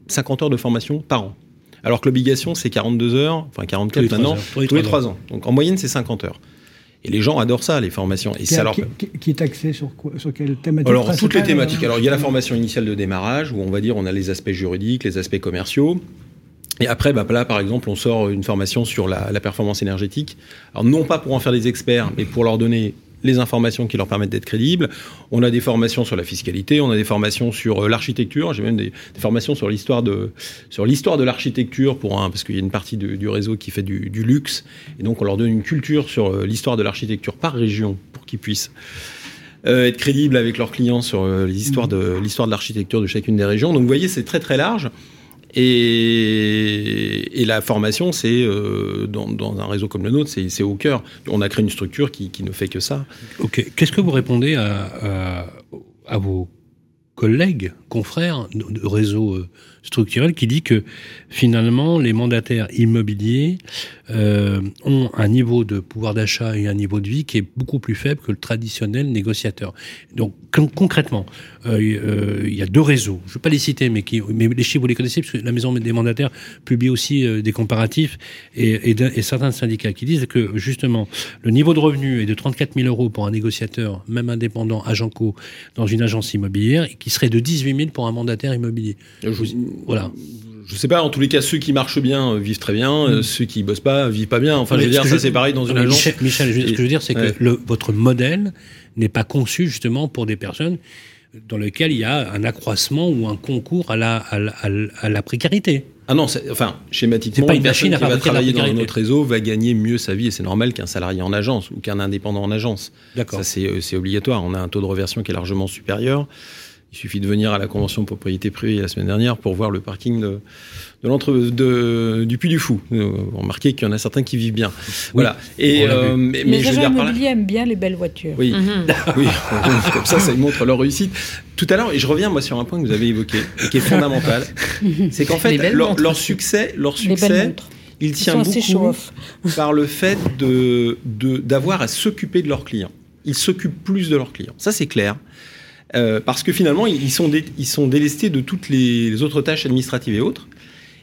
50 heures de formation par an. Alors que l'obligation c'est 42 heures, enfin 44 Tous les trois maintenant, heures. tous les 3 ans. Donc en moyenne c'est 50 heures. Et les gens adorent ça, les formations. Et Qui, ça leur qui- est axé sur, quoi, sur quelle thématique alors, toutes les thématiques. euh, Alors, il y a la formation initiale de démarrage, où on va dire on a les aspects juridiques, les aspects commerciaux. Et après, bah, là, par exemple, on sort une formation sur la, performance énergétique. Alors, non pas pour en faire des experts, mais pour leur donner les informations qui leur permettent d'être crédibles. On a des formations sur la fiscalité, on a des formations sur euh, l'architecture. J'ai même des, formations sur l'histoire de sur l'histoire de l'architecture pour un parce qu'il y a une partie du, réseau qui fait du, luxe et donc on leur donne une culture sur euh, l'histoire de l'architecture par région pour qu'ils puissent euh, être crédibles avec leurs clients sur les histoires de l'histoire de l'architecture de chacune des régions. Donc vous voyez, c'est très très large. Et, la formation, c'est euh, dans, un réseau comme le nôtre, c'est au cœur. On a créé une structure qui, ne fait que ça. Qu'est-ce que vous répondez à, vos collègues, confrères de de réseau euh, structurel qui dit que finalement les mandataires immobiliers euh, ont un niveau de pouvoir d'achat et un niveau de vie qui est beaucoup plus faible que le traditionnel négociateur. Donc con- concrètement, euh, euh, il y a deux réseaux, je ne vais pas les citer, mais, qui, mais les chiffres vous les connaissez, parce que la Maison des mandataires publie aussi des comparatifs et, et, d'un- et certains syndicats qui disent que justement le niveau de revenu est de 34 000 euros pour un négociateur, même indépendant, agent co, dans une agence immobilière, et qui serait de 18 000 pour un mandataire immobilier. Voilà. Je sais pas, en tous les cas, ceux qui marchent bien euh, vivent très bien, euh, ceux qui bossent pas vivent pas bien. Enfin, je veux dire, ça je- c'est pareil dans une Mais agence. Michel, Michel, je- ce que je veux dire, c'est Ouais. que le, votre modèle n'est pas conçu justement pour des personnes dans lesquelles il y a un accroissement ou un concours à la, à la, à précarité. Ah non, enfin, schématiquement, C'est pas une personne machine qui va travailler dans notre réseau va gagner mieux sa vie, et c'est normal qu'un salarié en agence ou qu'un indépendant en agence. D'accord. Ça, c'est euh, c'est obligatoire. On a un taux de reversion qui est largement supérieur. Il suffit de venir à la convention de propriété privée la semaine dernière pour voir le parking de, de l'entre de, du Puy du Fou. Euh, Vous remarquez qu'il y en a certains qui vivent bien. Voilà. Et euh, mais, mais les je veux agents immobiliers aiment bien les belles voitures. Oui, Mhm. oui, comme ça, ça montre leur réussite. Tout à l'heure, et je reviens moi sur un point que vous avez évoqué, et qui est fondamental, c'est qu'en fait, leur, succès, leur succès, il Ils tient beaucoup par le fait de de- d'avoir à s'occuper de leurs clients. Ils s'occupent plus de leurs clients. Ça, c'est clair. Euh, parce que finalement, ils sont, délestés de toutes les, autres tâches administratives et autres.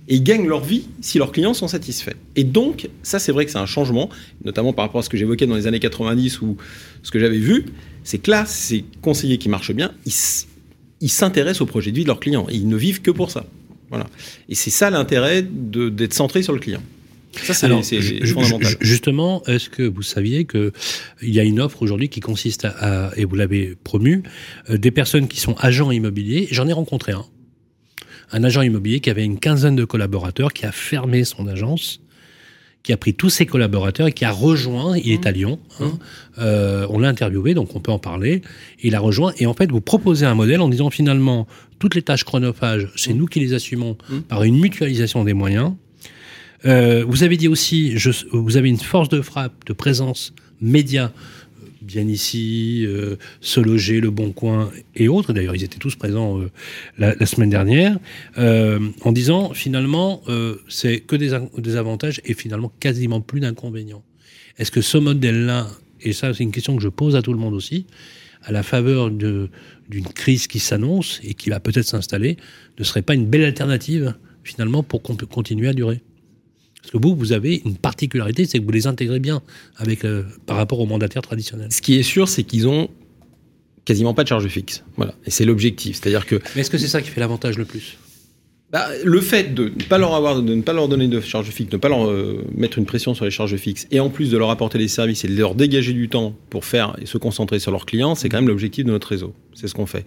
Et ils gagnent leur vie si leurs clients sont satisfaits. Et donc, ça, c'est vrai que c'est un changement, notamment par rapport à ce que j'évoquais dans les années 90 ou ce que j'avais vu. C'est que là, ces conseillers qui marchent bien, ils, s'intéressent au projet de vie de leurs clients. Et ils ne vivent que pour ça. Voilà. Et c'est ça l'intérêt d'être centré sur le client. Ça, c'est Alors, c'est ju- ju- fondamental. justement, est-ce que vous saviez que il y a une offre aujourd'hui qui consiste à, à- et vous l'avez promu, euh, des personnes qui sont agents immobiliers. J'en ai rencontré un, un agent immobilier qui avait une quinzaine de collaborateurs, qui a fermé son agence, qui a pris tous ses collaborateurs et qui a rejoint. Il est à Lyon. hein. Euh, on l'a interviewé, donc on peut en parler. Il a rejoint et en fait, vous proposez un modèle en disant finalement toutes les tâches chronophages, c'est nous qui les assumons par une mutualisation des moyens. Euh, vous avez dit aussi, vous avez une force de frappe, de présence média, bien ici, euh, Se Loger, Le Bon Coin et autres. D'ailleurs, ils étaient tous présents euh, la, semaine dernière, euh, en disant finalement, c'est que des, avantages et finalement quasiment plus d'inconvénients. Est-ce que ce modèle-là, et ça c'est une question que je pose à tout le monde aussi, à la faveur d'une crise qui s'annonce et qui va peut-être s'installer, ne serait pas une belle alternative finalement pour qu'on peut continuer à durer? Parce que vous, vous avez une particularité, c'est que vous les intégrez bien avec, euh, par rapport aux mandataires traditionnels. Ce qui est sûr, c'est qu'ils ont quasiment pas de charge fixe. Voilà. Et c'est l'objectif. C'est-à-dire que Mais est-ce que c'est ça qui fait l'avantage le plus? Bah, le fait de ne pas leur avoir, de ne pas leur donner de charges fixes, de ne pas leur euh, mettre une pression sur les charges fixes, et en plus de leur apporter des services et de leur dégager du temps pour faire et se concentrer sur leurs clients, c'est quand même l'objectif de notre réseau. C'est ce qu'on fait.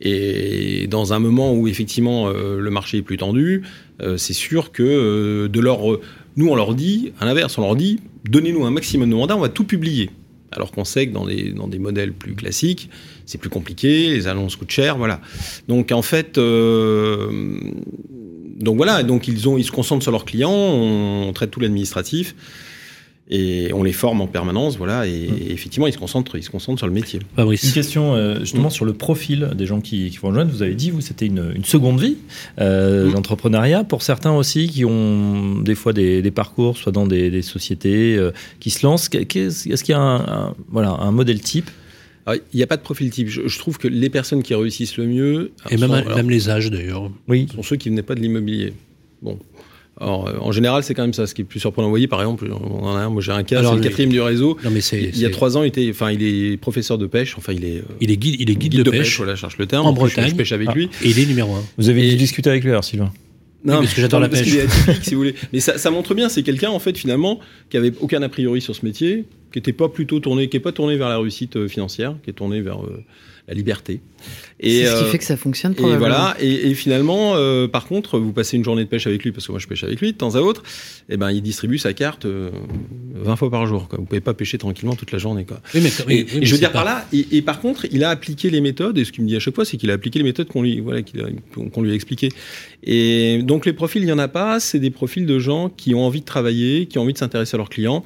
Et dans un moment où effectivement euh, le marché est plus tendu, euh, c'est sûr que euh, de leur, nous on leur dit, à l'inverse, on leur dit, donnez-nous un maximum de mandats, on va tout publier. Alors qu'on sait que dans des, dans des modèles plus classiques, c'est plus compliqué, les annonces coûtent cher, voilà. Donc en fait, euh, donc voilà, donc ils, ont, ils se concentrent sur leurs clients, on, on traite tout l'administratif et on les forme en permanence, voilà. Et, et effectivement, ils se concentrent, ils se concentrent sur le métier. Une Fabrice. question euh, justement sur le profil des gens qui, qui vont rejoindre. Vous avez dit, vous, c'était une, une seconde vie, euh, Mm. l'entrepreneuriat. Pour certains aussi qui ont des fois des, des parcours, soit dans des, des sociétés euh, qui se lancent, qu'est-ce- est-ce qu'il y a un, un- voilà, un modèle type? Alors, Il n'y a pas de profil type. Je, je trouve que les personnes qui réussissent le mieux Et sont, même, alors, même les âges d'ailleurs. Oui. sont ceux qui venaient pas de l'immobilier. Bon. Alors, euh, en général, c'est quand même ça. Ce qui est plus surprenant, vous voyez, par exemple, on en a un, moi j'ai un cas, c'est le quatrième du réseau. Non mais c'est. Il y a trois ans, il était, enfin, il est professeur de pêche. Enfin, il est, euh, Il est guide, il est guide, de, pêche, Voilà, je cherche le terme. en Bretagne. Je pêche avec Ah. lui. et il est numéro un. Vous avez Et- dû discuter avec lui, alors, Sylvain parce que j'adore la parce pêche. qu'il est atypique, si vous voulez. Mais ça, ça montre bien, c'est quelqu'un en fait finalement qui avait aucun a priori sur ce métier, qui était pas plutôt tourné, qui est pas tourné vers la réussite euh, financière, qui est tourné vers euh, la liberté. C'est ce qui euh, fait que ça fonctionne Et voilà. Et, et finalement, euh, par contre, vous passez une journée de pêche avec lui, parce que moi je pêche avec lui de temps à autre. Et ben, il distribue sa carte euh, 20 fois par jour. Quoi. Vous pouvez pas pêcher tranquillement toute la journée. Quoi. Oui, mais, oui, Et, oui, et mais je veux dire pas- par là, et, et par contre, il a appliqué les méthodes, et ce qu'il me dit à chaque fois, c'est qu'il a appliqué les méthodes qu'on lui, voilà, lui a expliquées. Et donc les profils, il n'y en a pas, c'est des profils de gens qui ont envie de travailler, qui ont envie de s'intéresser à leurs clients.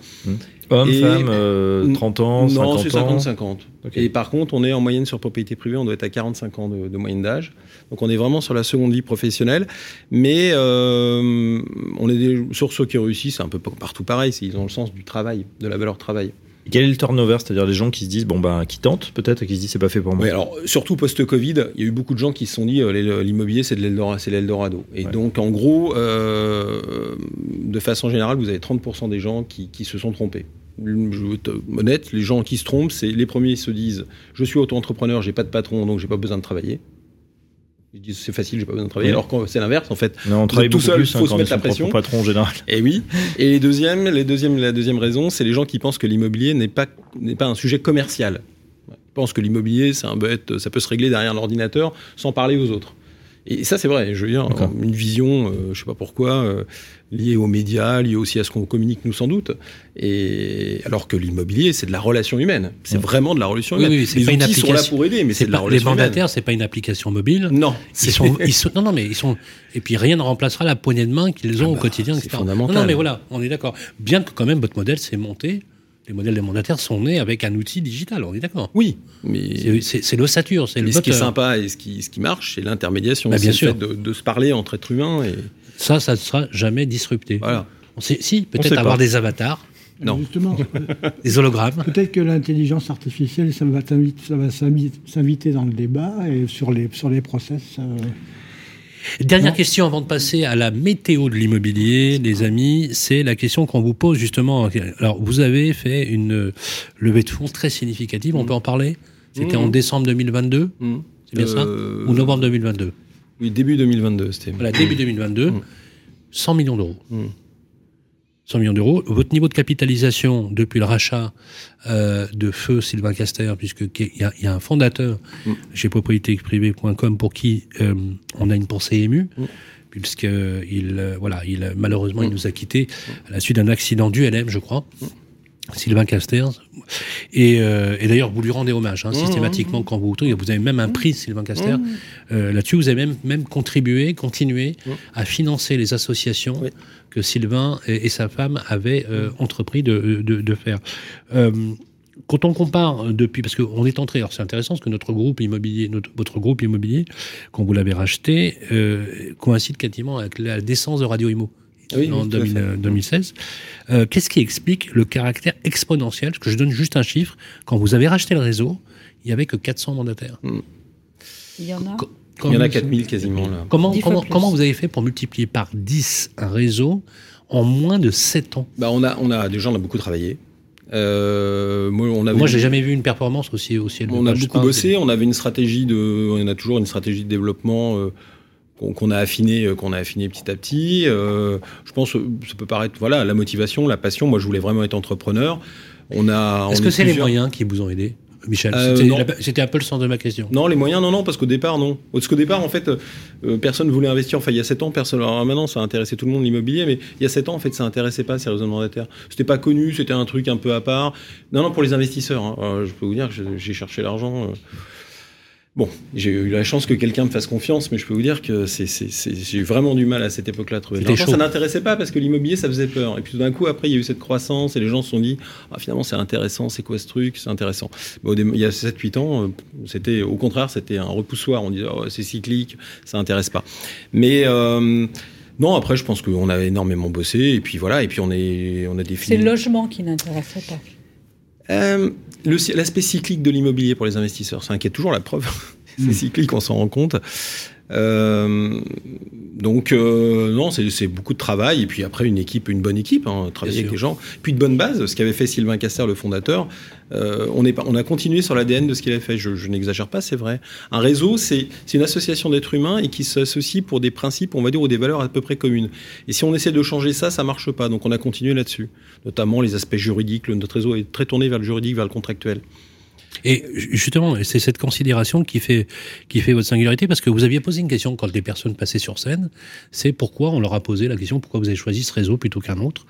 Homme, Et- femme, euh, 30 ans, 50 non, c'est ans 50-50. Ok. Et par contre, on est en moyenne sur propriété privée, on doit être à 45 ans de, de moyenne d'âge. Donc on est vraiment sur la seconde vie professionnelle. Mais euh, on est des, sur ceux qui réussissent, c'est un peu partout pareil, ils ont le sens du travail, de la valeur travail. Et Quel est le turnover? C'est-à-dire les gens qui se disent, bon, ben, qui tentent peut-être et qui se disent, c'est pas fait pour moi. Oui, alors surtout post-Covid, il y a eu beaucoup de gens qui se sont dit euh, l'immobilier c'est de l'Eldorado. Et Ouais. donc en gros, euh, de façon générale, vous avez 30% des gens qui, qui se sont trompés. Je veux être honnête, les gens qui se trompent, c'est les premiers se disent je suis auto-entrepreneur, j'ai pas de patron, donc j'ai pas besoin de travailler. Ils disent c'est facile, j'ai pas besoin de travailler. Oui. Alors que c'est l'inverse en fait. Non, on travaille tout seul, plus hein, faut se mettre la pression. patron en général. Et oui. Et les deuxièmes, les deuxièmes, la deuxième raison, c'est les gens qui pensent que l'immobilier n'est pas, n'est pas un sujet commercial. Ils pensent que l'immobilier, ça peut se régler derrière l'ordinateur sans parler aux autres. Et ça, c'est vrai. Je veux dire, une vision, euh, je sais pas pourquoi, euh, liée aux médias, liée aussi à ce qu'on communique nous sans doute. Et alors que l'immobilier, c'est de la relation humaine. C'est Ouais. vraiment de la relation Oui, humaine. oui, c'est les pas une outils sont là pour aider, mais c'est de la pas- les relation humaine. mandataires, c'est pas une application mobile. Non, Ils sont, ils sont- non, non, mais ils sont. Et puis rien ne remplacera la poignée de main qu'ils ont Ah au bah, quotidien, c'est etc. fondamental. Non, non, mais voilà, on est d'accord. Bien que quand même votre modèle s'est monté, les modèles des mandataires sont nés avec un outil digital. On est d'accord. oui, mais C'est- l'ossature, c'est le ce qui est sympa et ce qui, ce qui marche, c'est l'intermédiation. Bah, c'est bien le sûr. fait de, de se parler entre êtres humains. Et Ça, ça ne sera jamais disrupté. voilà. On sait- si, peut-être pas. avoir des avatars, Non. Justement, des hologrammes. peut-être que l'intelligence artificielle, ça va s'inviter dans le débat et sur les, sur les process. euh, Dernière question avant de passer à la météo de l'immobilier, les amis, c'est la question qu'on vous pose justement. Alors, vous avez fait une euh, levée de fonds très significative, on peut en parler? C'était en Mhm. décembre 2022, Mhm. c'est bien ça? Euh, Ou novembre 2022 Oui, début 2022, c'était. Voilà, début 2022, Mhm. 100 millions d'euros. Mhm. 100 millions d'euros. Votre niveau de capitalisation depuis le rachat euh, de feu Sylvain Caster, puisque il y, y a un fondateur Mm. chez propriétéprivée.com pour qui euh, on a une pensée émue, Mm. puisque il euh, voilà, il malheureusement il Mm. nous a quittés à la suite d'un accident du LM, je crois. Sylvain Caster. Et, euh, et d'ailleurs, vous lui rendez hommage hein, Mm. systématiquement quand vous Vous avez même un prix, Sylvain Caster. Euh, Là-dessus, vous avez même, même contribué, continué à financer les associations Oui. que Sylvain et, et sa femme avaient euh, entrepris de, de, de faire. Quand on compare depuis, parce qu'on est entré, alors c'est intéressant parce que notre groupe immobilier, notre, votre groupe immobilier, quand vous l'avez racheté, coïncide quasiment avec la naissance de Radio Imo. Oui, en oui, tout à 2000, fait. euh, 2016. Euh, Qu'est-ce qui explique le caractère exponentiel? Parce que je donne juste un chiffre. Quand vous avez racheté le réseau, il n'y avait que 400 mandataires. Il y en a. Il y en a comment- 4000 quasiment là. Comment, vous avez fait pour multiplier par 10 un réseau en moins de 7 ans? Bah, on a, on a déjà on a beaucoup travaillé. Euh, moi, on avait, Moi, j'ai jamais vu une performance aussi, aussi élevée. On a beaucoup bossé. On avait une stratégie de, on a toujours une stratégie de développement euh, qu'on a affiné, euh, qu'on a affiné petit à petit. Euh, je pense, euh, ça peut paraître, voilà, la motivation, la passion. Moi, je voulais vraiment être entrepreneur. On a. Est-ce que est c'est les moyens qui vous ont aidé, Michel Euh, C'était un peu le sens de ma question. Non, les moyens, non, non, parce qu'au départ, non. Parce qu'au départ, en fait, euh, personne ne voulait investir. Enfin, il y a 7 ans, personne. Alors maintenant, ça intéressait tout le monde l'immobilier, mais il y a 7 ans, en fait, ça intéressait pas ces réseaux mandataires. C'était pas connu, c'était un truc un peu à part. Non, non, pour les investisseurs. hein. Je peux vous dire que j'ai cherché l'argent. euh. Bon, j'ai eu la chance que quelqu'un me fasse confiance, mais je peux vous dire que c'est, c'est- c'est- j'ai eu vraiment du mal à cette époque-là à trouver l'argent. Ça n'intéressait pas parce que l'immobilier, ça faisait peur. Et puis tout d'un coup, après, il y a eu cette croissance et les gens se sont dit, ah, finalement, c'est intéressant, c'est quoi ce truc, c'est intéressant. Il y a 7-8 ans, euh, c'était au contraire, c'était un repoussoir. On disait, oh, c'est cyclique, ça intéresse pas. Mais euh, non, après, je pense qu'on a énormément bossé et puis voilà, et puis on est, on a C'est défini. le logement qui n'intéressait pas. Euh, L'aspect cyclique de l'immobilier pour les investisseurs, ça inquiète toujours la preuve. c'est cyclique, on s'en rend compte. Euh, donc euh, non, c'est beaucoup de travail et puis après une équipe, une bonne équipe, hein, travailler avec les gens, puis de bonne base. Ce qu'avait fait Sylvain Caster, le fondateur, euh, on, est, on a continué sur l'ADN de ce qu'il avait fait. Je, je n'exagère pas, c'est vrai. Un réseau, c'est c'est une association d'êtres humains et qui s'associe pour des principes, on va dire, ou des valeurs à peu près communes. Et si on essaie de changer ça, ça marche pas. Donc on a continué là-dessus, notamment les aspects juridiques. Le- notre réseau est très tourné vers le juridique, vers le contractuel. Et justement, c'est cette considération qui fait, qui fait votre singularité, parce que vous aviez posé une question quand des personnes passaient sur scène, c'est pourquoi on leur a posé la question, pourquoi vous avez choisi ce réseau plutôt qu'un autre?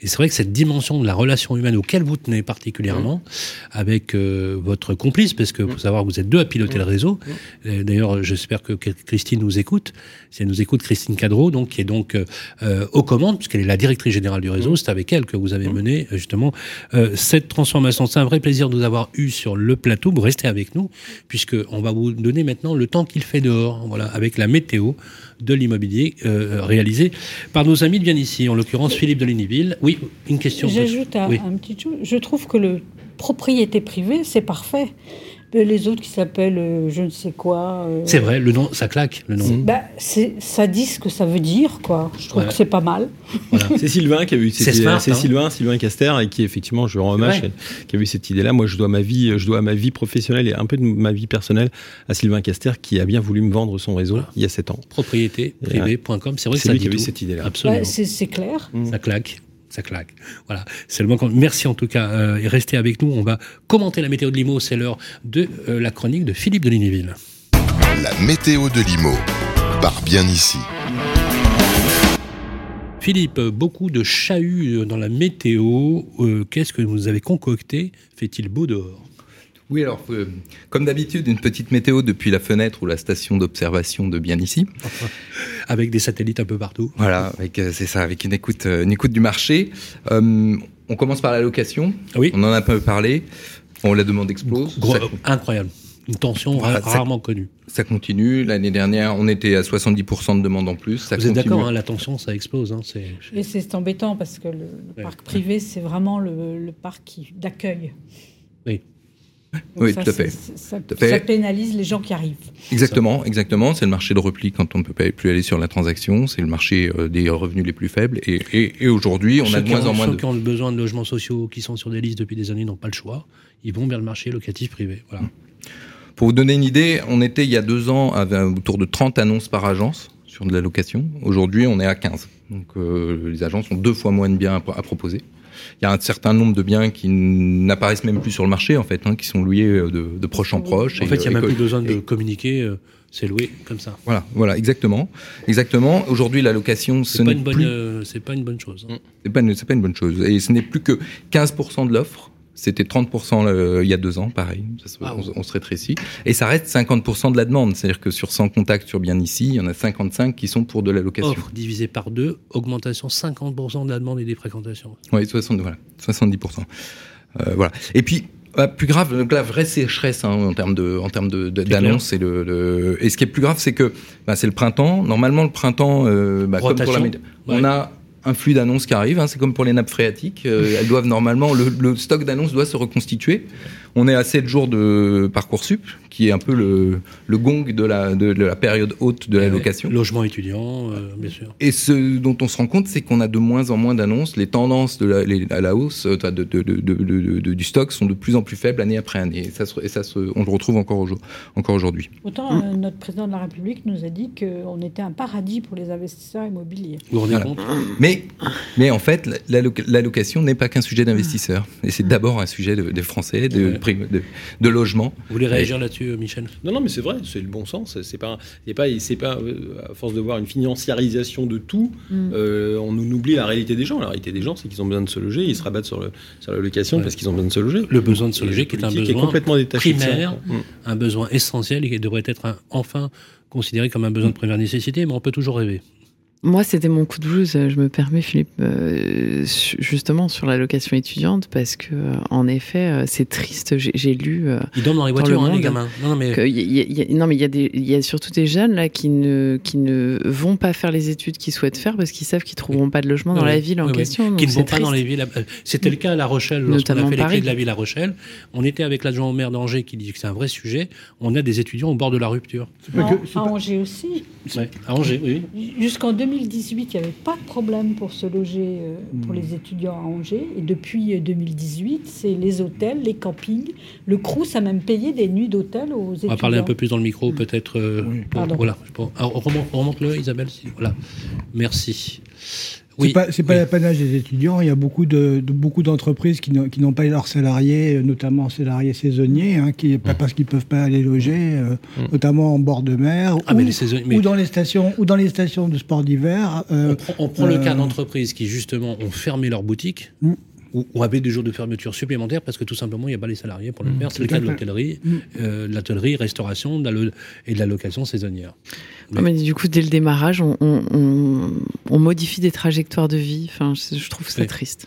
Et c'est vrai que cette dimension de la relation humaine auquel vous tenez particulièrement, avec euh, votre complice, parce que faut savoir que vous êtes deux à piloter le réseau. D'ailleurs, j'espère que Christine nous écoute. Si elle nous écoute, Christine Cadreau, donc, qui est donc euh, euh, aux commandes, puisqu'elle est la directrice générale du réseau, c'est avec elle que vous avez mené euh, justement euh, cette transformation. C'est un vrai plaisir de vous avoir eu sur le plateau. Vous restez avec nous, puisque on va vous donner maintenant le temps qu'il fait dehors, voilà, avec la météo de l'immobilier euh, réalisée par nos amis de bien ici, en l'occurrence Philippe de Léniville. Oui, une question. J'ajoute un, Oui. un petit. Je trouve que le propriété privée, c'est parfait. Les autres qui s'appellent euh, je ne sais quoi. euh, C'est vrai, le nom, ça claque, le nom. bah, c'est- ça dit ce que ça veut dire, quoi. Je trouve Ouais. que c'est pas mal. Voilà. C'est Sylvain qui a eu cette idée. C'est hein. Sylvain, Sylvain Caster, et qui effectivement, je rends hommage, qui a eu cette idée-là. Moi, je dois ma vie, je dois ma vie professionnelle et un peu de ma vie personnelle à Sylvain Caster, qui a bien voulu me vendre son réseau il y a sept ans. Propriété-privée.com, c'est vrai que C'est ça lui dit qui a eu tout. cette idée-là. Absolument. Ouais, c'est c'est clair. Ça claque. Ça claque. Voilà. C'est le qu'on- Merci en tout cas. euh, et restez avec nous. On va commenter la météo de Limo. C'est l'heure de euh, la chronique de Philippe de Lignéville. La météo de Limo. Par bien ici. Philippe, beaucoup de chahuts euh, dans la météo. Euh, Qu'est-ce que vous avez concocté? Fait-il beau dehors? Oui, alors, euh, comme d'habitude, une petite météo depuis la fenêtre ou la station d'observation de bien ici. Avec des satellites un peu partout. Voilà, euh, c'est ça, avec une écoute, euh, une écoute du marché. Euh, on commence par la location. Oui. On en a un peu parlé. Bon, la demande explose. Gros- Ça, incroyable. Une tension ra- Voilà, ça- rarement connue. ça continue. L'année dernière, on était à 70% de demande en plus. Ça vous êtes d'accord, hein, la tension, ça explose. Hein, c'est- Et c'est embêtant parce que le, le Ouais. parc privé, c'est vraiment le, le parc qui- d'accueil. Oui. Donc Oui, ça, tout à fait. Ça, Tout à fait. ça pénalise les gens qui arrivent. Exactement, exactement. C'est le marché de repli quand on ne peut plus aller sur la transaction. C'est le marché euh, des revenus les plus faibles. Et, et, et aujourd'hui, on Ceux a de moins ont- en moins ceux de. qui ont besoin de logements sociaux, qui sont sur des listes depuis des années, n'ont pas le choix. Ils vont vers le marché locatif privé. Voilà. Pour vous donner une idée, on était il y a deux ans à autour de 30 annonces par agence sur de la location. Aujourd'hui, on est à 15. Donc euh, les agences ont deux fois moins de biens à, à proposer. Il y a un certain nombre de biens qui n'apparaissent même plus sur le marché, en fait, hein, qui sont loués euh, de, de proche en proche. En Et, fait, il n'y a euh, même plus besoin de communiquer. euh, c'est loué comme ça. Voilà, voilà, exactement, exactement. Aujourd'hui, la location, ce n'est plus, euh, c'est pas une bonne chose. hein. c'est pas, pas une bonne chose. Et ce n'est plus que 15% de l'offre. C'était 30% euh, il y a deux ans, pareil. Ça se- Ah on, on se rétrécit. Et ça reste 50% de la demande. C'est-à-dire que sur 100 contacts sur bien ici, il y en a 55 qui sont pour de la location. Offre divisé par deux, augmentation 50% de la demande et des fréquentations. Oui, 60, voilà, 70%. Euh, voilà. Et puis, euh, plus grave, donc la vraie sécheresse hein, en termes de, en termes de, d'annonces. Et, le, le- et ce qui est plus grave, c'est que bah, c'est le printemps. Normalement, le printemps, euh, bah, comme pour la Ouais. on a un flux d'annonces qui arrive. hein, c'est comme pour les nappes phréatiques. euh, elles doivent normalement, le, le stock d'annonces doit se reconstituer. On est à 7 jours de Parcoursup, qui est un peu le, le gong de la, de, de la période haute de la location. Logement étudiant, euh, bien sûr. Et ce dont on se rend compte, c'est qu'on a de moins en moins d'annonces. Les tendances de la, les- à la hausse euh, de, de, de, de- de- de- du stock sont de plus en plus faibles année après année. Et ça, se- et ça se- on le retrouve encore, au jour- encore aujourd'hui. Autant euh, notre président de la République nous a dit qu'on était un paradis pour les investisseurs immobiliers. Vous vous rendez Voilà. compte? Mais, mais en fait, la, la- la location n'est pas qu'un sujet d'investisseurs. Et c'est d'abord un sujet de- des Français, de, Ouais. Prime- de, de logement. Vous voulez réagir là-dessus, euh, Michel? Non, non, mais c'est vrai, c'est le bon sens. C'est pas, c'est pas, c'est pas euh, à force de voir une financiarisation de tout, Mm. euh, on nous oublie la réalité des gens. La réalité des gens, c'est qu'ils ont besoin de se loger, ils se rabattent sur, le, sur la location Ouais. parce qu'ils ont besoin de se loger. Le besoin de se loger qui est un besoin complètement détaché primaire, Mm. un besoin essentiel et qui devrait être un- enfin considéré comme un besoin de première nécessité, mais on peut toujours rêver. Moi, c'était mon coup de blues, je me permets, Philippe, euh, justement sur la location étudiante, parce que, euh, en effet, euh, c'est triste. J'ai lu euh, Ils dorment dans les Dans voitures, le hein, les monde. gamins. Non, non, mais y y y il y, a surtout des jeunes là qui ne, qui ne vont pas faire les études qu'ils souhaitent faire parce qu'ils savent qu'ils trouveront pas de logement dans Oui, la ville en oui, question. qui ne vont pas dans les villes. C'était le cas à La Rochelle lorsqu'on a fait les clés de la ville à Rochelle. On était avec l'adjoint au maire d'Angers qui dit que c'est un vrai sujet. On a des étudiants au bord de la rupture. En- que- c'est à Angers aussi. Ouais, à Angers, oui. Jusqu'en 2018, il n'y avait pas de problème pour se loger euh, pour Hmm. les étudiants à Angers. Et depuis euh, 2018, c'est les hôtels, les campings. Le Crous a même payé des nuits d'hôtel aux étudiants. On va parler un peu plus dans le micro, peut-être. euh, Oui. voilà. je pense- ah, remonte, remonte-le, Isabelle. si- Voilà. Merci. C'est pas, c'est pas oui. l'apanage des étudiants. Il y a beaucoup de, de- beaucoup d'entreprises qui n'ont, pas leurs salariés, euh, notamment salariés saisonniers, hein, qui pas parce qu'ils peuvent pas aller loger, euh, notamment en bord de mer Ah, ou, mais les saisonniers- mais- ou dans les stations ou dans les stations de sport d'hiver. euh, On prend, on prend le cas d'entreprises qui, justement, ont fermé leurs boutiques Mm. ou, ou avaient des jours de fermeture supplémentaires parce que tout simplement, il n'y a pas les salariés pour le faire. C'est le cas de l'hôtellerie, euh, de l'hôtellerie, restauration de la lo- et de la location saisonnière. Mais du coup, dès le démarrage, on, on- on- on modifie des trajectoires de vie. Enfin, je, je trouve ça Oui. triste.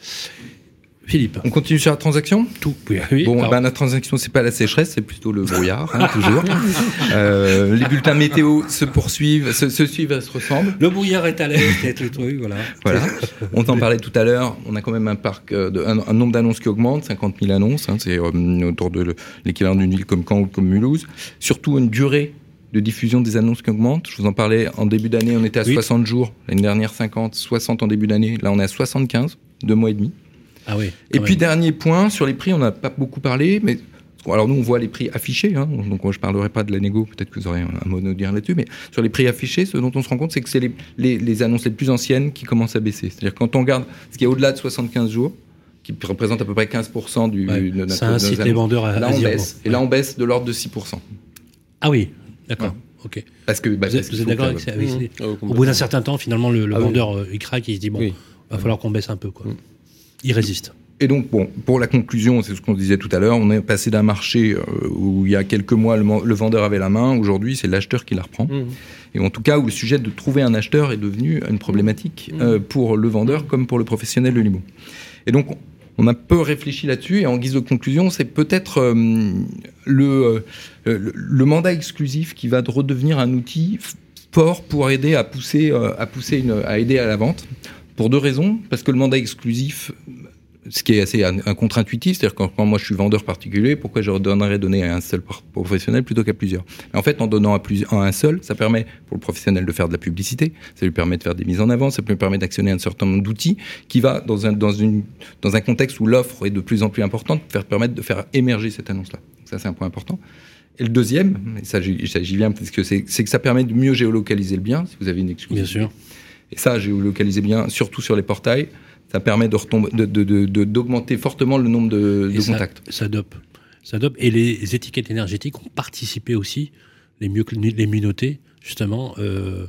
Philippe, On continue sur la transaction tout. Oui, oui, Bon, ben, la transaction, c'est pas la sécheresse, c'est plutôt le brouillard, hein, toujours. Euh, les bulletins météo se poursuivent, se, se suivent et se ressemblent. le brouillard est à l'aise, peut-être le truc, voilà. Voilà. On t'en parlait tout à l'heure. On a quand même un parc, euh, de, un, un nombre d'annonces qui augmente, 50 000 annonces. hein, c'est euh, autour de le- l'équivalent d'une ville comme Caen ou comme Mulhouse. Surtout une durée de diffusion des annonces qui augmente. Je vous en parlais en début d'année, on était à Oui. 60 jours. L'année dernière, 50, 60 en début d'année. Là, on est à 75, deux mois et demi. Ah oui. Et puis dernier point sur les prix, on n'a pas beaucoup parlé, mais alors nous on voit les prix affichés, hein, donc moi, je parlerai pas de la négo, peut-être que vous aurez un mot à nous dire là-dessus, mais sur les prix affichés, ce dont on se rend compte, c'est que c'est les, les, les annonces les plus anciennes qui commencent à baisser. C'est-à-dire quand on regarde ce qui est au-delà de 75 jours, qui représente à peu près 15% du Ouais, de notre- ça de nos incite les vendeurs à, là on baisse, et là on baisse de l'ordre de 6%. Ah oui, d'accord. Ok. Parce que bah, Vous êtes, d'accord avec ça Mmh. Ah, Au bout d'un certain temps, finalement, le, le Ah oui. vendeur euh, il craque, il se dit bon, Oui. va falloir qu'on baisse un peu, quoi. Mm. Il résiste. Et donc, bon, pour la conclusion, c'est ce qu'on disait tout à l'heure, on est passé d'un marché euh, où il y a quelques mois, le, le vendeur avait la main, aujourd'hui, c'est l'acheteur qui la reprend. Mmh. Et en tout cas, où le sujet de trouver un acheteur est devenu une problématique euh, pour le vendeur comme pour le professionnel de l'IMO. Et donc, on a peu réfléchi là-dessus. Et en guise de conclusion, c'est peut-être euh, le, euh, le, mandat exclusif qui va redevenir un outil fort pour aider à pousser, euh, à pousser à aider à la vente. Pour deux raisons. Parce que le mandat exclusif, ce qui est assez un, un contre-intuitif, c'est-à-dire quand, quand moi je suis vendeur particulier, pourquoi je donnerais donner à un seul professionnel plutôt qu'à plusieurs? Mais En fait, en donnant à, un seul, ça permet pour le professionnel de faire de la publicité, ça lui permet de faire des mises en avant, ça lui permet d'actionner un certain nombre d'outils qui va, dans un, dans, une, dans un contexte où l'offre est de plus en plus importante, faire permettre de faire émerger cette annonce-là. Ça, c'est un point important. Et le deuxième, et ça j'y viens parce que c'est que ça permet de mieux géolocaliser le bien, si vous avez une exclusivité. Bien sûr. Et ça, géolocaliser bien, surtout sur les portails, ça permet de retomber, de, de- de- de- d'augmenter fortement le nombre de, Et de ça- contacts. Ça dope. Ça dope. Et les étiquettes énergétiques ont participé aussi, les mieux les mieux notés, justement, euh,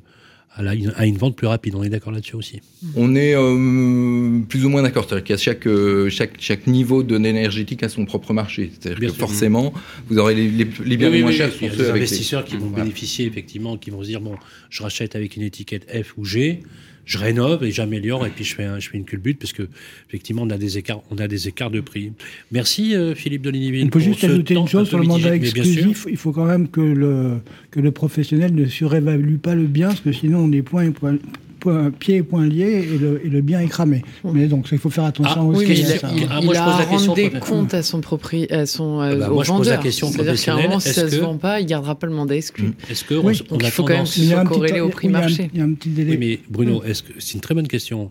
à, la- à une vente plus rapide. On est d'accord là-dessus aussi. On est euh, plus ou moins d'accord. C'est-à-dire qu'à chaque, euh, chaque, chaque niveau de énergétique a son propre marché. C'est-à-dire que sûr. forcément, vous aurez les, les, les biens Oui, les oui, moins oui, chers Il y a ceux des investisseurs qui vont Voilà. bénéficier, effectivement, qui vont se dire bon, je rachète avec une étiquette F ou G. Je rénove et j'améliore et puis je fais, un- je fais une culbute parce que effectivement on a des écarts, on a des écarts de prix. Merci euh, Philippe Delignyville. On peut juste ajouter une chose sur le mandat exclusif. Il faut quand même que le, que le professionnel ne surévalue pas le bien, parce que sinon on est point, point, point- pieds et poings liés et le, et le bien est cramé. Mais donc, il faut faire attention Ah, aussi Oui, il ça. il- Ah, il moi, je pose à la question des comptes à son propri, à son euh, Ah bah, au moi, je pose la vendeur. question C'est-à-dire qu'à un professionnelle. moment, si ça Est-ce se que- vend pas, il gardera pas le mandat exclu. Est-ce que Oui, on, on donc a il faut quand même Il a soit corrélé au prix oui, il y a un- marché. Il y a un petit délai. Oui, mais Bruno, est-ce que c'est une très bonne question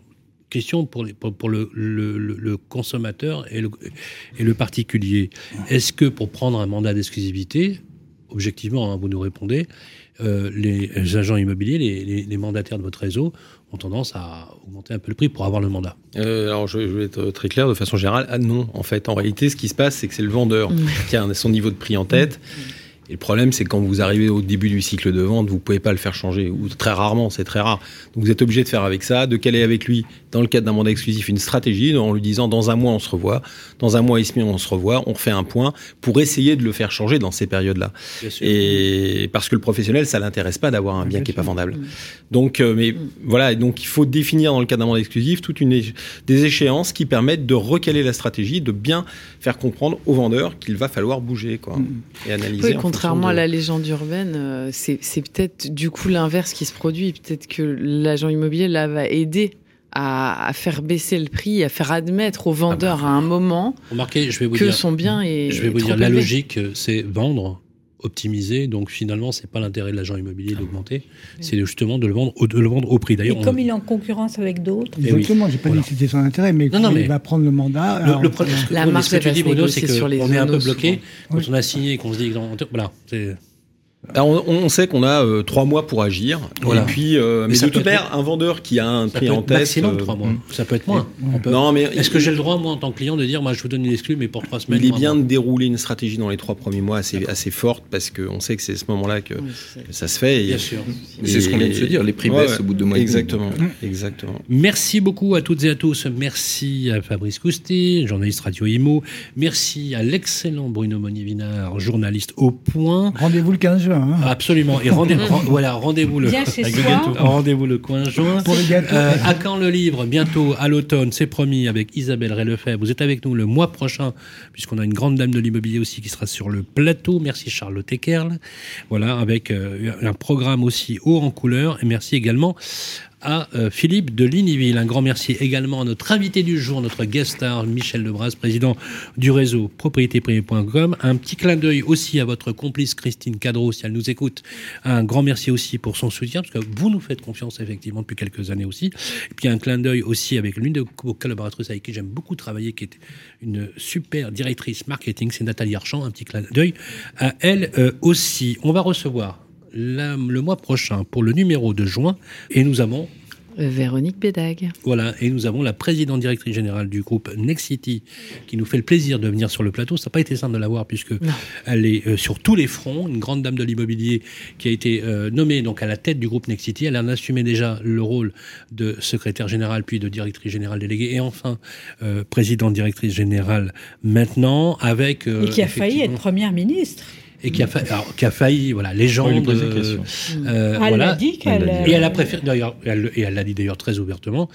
Question pour, les- pour, pour le, le- le- le consommateur et le, et le particulier. Est-ce que pour prendre un mandat d'exclusivité, objectivement, hein, vous nous répondez, euh, les agents immobiliers, les, les- les mandataires de votre réseau ont tendance à augmenter un peu le prix pour avoir le mandat Euh, alors, je, je vais être très clair de façon générale. Ah non, en fait, en réalité, ce qui se passe, c'est que c'est le vendeur Mm. qui a son niveau de prix en tête. Et le problème, c'est quand vous arrivez au début du cycle de vente, vous pouvez pas le faire changer, ou très rarement, c'est très rare. Donc vous êtes obligé de faire avec ça, de caler avec lui, dans le cadre d'un mandat exclusif, une stratégie, en lui disant dans un mois on se revoit, dans un mois et demi on se revoit, on refait un point pour essayer de le faire changer dans ces périodes-là. Et parce que le professionnel, ça l'intéresse pas d'avoir un bien Bien qui est pas vendable. Donc, euh, mais voilà, et donc il faut définir dans le cadre d'un mandat exclusif toute une des échéances qui permettent de recaler la stratégie, de bien faire comprendre au vendeur qu'il va falloir bouger, quoi, et analyser. Contrairement à la légende urbaine, euh, c'est peut-être du coup l'inverse qui se produit. Peut-être que l'agent immobilier là va aider à, faire baisser le prix, à faire admettre au vendeur à un moment Remarquez, je vais vous que dire, son bien est. je vais vous dire la logique, euh, c'est vendre, optimiser. Donc finalement, c'est pas l'intérêt de l'agent immobilier d'augmenter, c'est justement de le vendre, au- de le vendre au prix. Et D'ailleurs, on- comme il est en concurrence avec d'autres, Eh oui. Exactement, j'ai pas Voilà. dit que c'était son intérêt, mais, Non, non, il mais- va prendre le mandat. Le, le problème, La marge, ce que tu dis, Bruno, c'est négocier sur les qu'on est un peu bloqué quand Oui. on a signé et qu'on se dit, voilà, c'est- Alors, on, sait qu'on a euh, trois mois pour agir. Voilà. Et puis, euh, Mais mais, de toute être- manière, un vendeur qui a un ça prix peut en tête. maximum euh, trois mois. Ça peut être moins. On peut- Non, mais Est-ce que j'ai le droit, moi, en tant que client, de dire, moi, je vous donne une exclue, mais pour trois semaines il est bien mois de dérouler une stratégie dans les trois premiers mois assez, assez forte parce qu'on sait que c'est à ce moment-là que, Oui, ça. que ça se fait. et- Bien sûr. C'est ce qu'on vient de se dire, les prix Ouais, baissent ouais. au bout de deux mois. Exactement, exactement. Merci beaucoup à toutes et à tous. Merci à Fabrice Cousti, journaliste Radio Imo. Merci à l'excellent Bruno Monier-Vinard, journaliste au point. Rendez-vous le 15 juin. Hein. Absolument. Et rendez, voilà, rendez-vous le, avec le rendez-vous coin juin. Pour le gâteau. Euh, à quand le livre Bientôt, à l'automne, c'est promis, avec Isabelle Ray-Lefebvre. Vous êtes avec nous le mois prochain, puisqu'on a une grande dame de l'immobilier aussi qui sera sur le plateau. Merci Charlotte Ekerl. Voilà, avec euh, un programme aussi haut en couleur. Et merci également à euh, Philippe de Ligniville. Un grand merci également à notre invité du jour, notre guest star, Michel Lebras, président du réseau propriétéprivée.com. Un petit clin d'œil aussi à votre complice Christine Cadreau, si elle nous écoute. Un grand merci aussi pour son soutien, parce que vous nous faites confiance effectivement depuis quelques années aussi. Et puis un clin d'œil aussi avec l'une de vos collaboratrices avec qui j'aime beaucoup travailler, qui est une super directrice marketing, c'est Nathalie Archamp. Un petit clin d'œil à elle euh, aussi. On va recevoir la- le mois prochain pour le numéro de juin et nous avons Véronique Bédag. voilà, et nous avons la présidente directrice générale du groupe Nexity qui nous fait le plaisir de venir sur le plateau. Ça n'a pas été simple de la voir puisque Non. elle est euh, sur tous les fronts, une grande dame de l'immobilier qui a été euh, nommée donc à la tête du groupe Nexity. Elle en a assumé déjà le rôle de secrétaire générale puis de directrice générale déléguée et enfin euh, présidente directrice générale maintenant avec euh, et qui a failli être première ministre. Et qui a, fa- alors, qui a failli voilà légende euh, euh, elle voilà dit qu'elle. Elle l'a dit. et elle a préféré, d'ailleurs, et elle l'a dit d'ailleurs très ouvertement,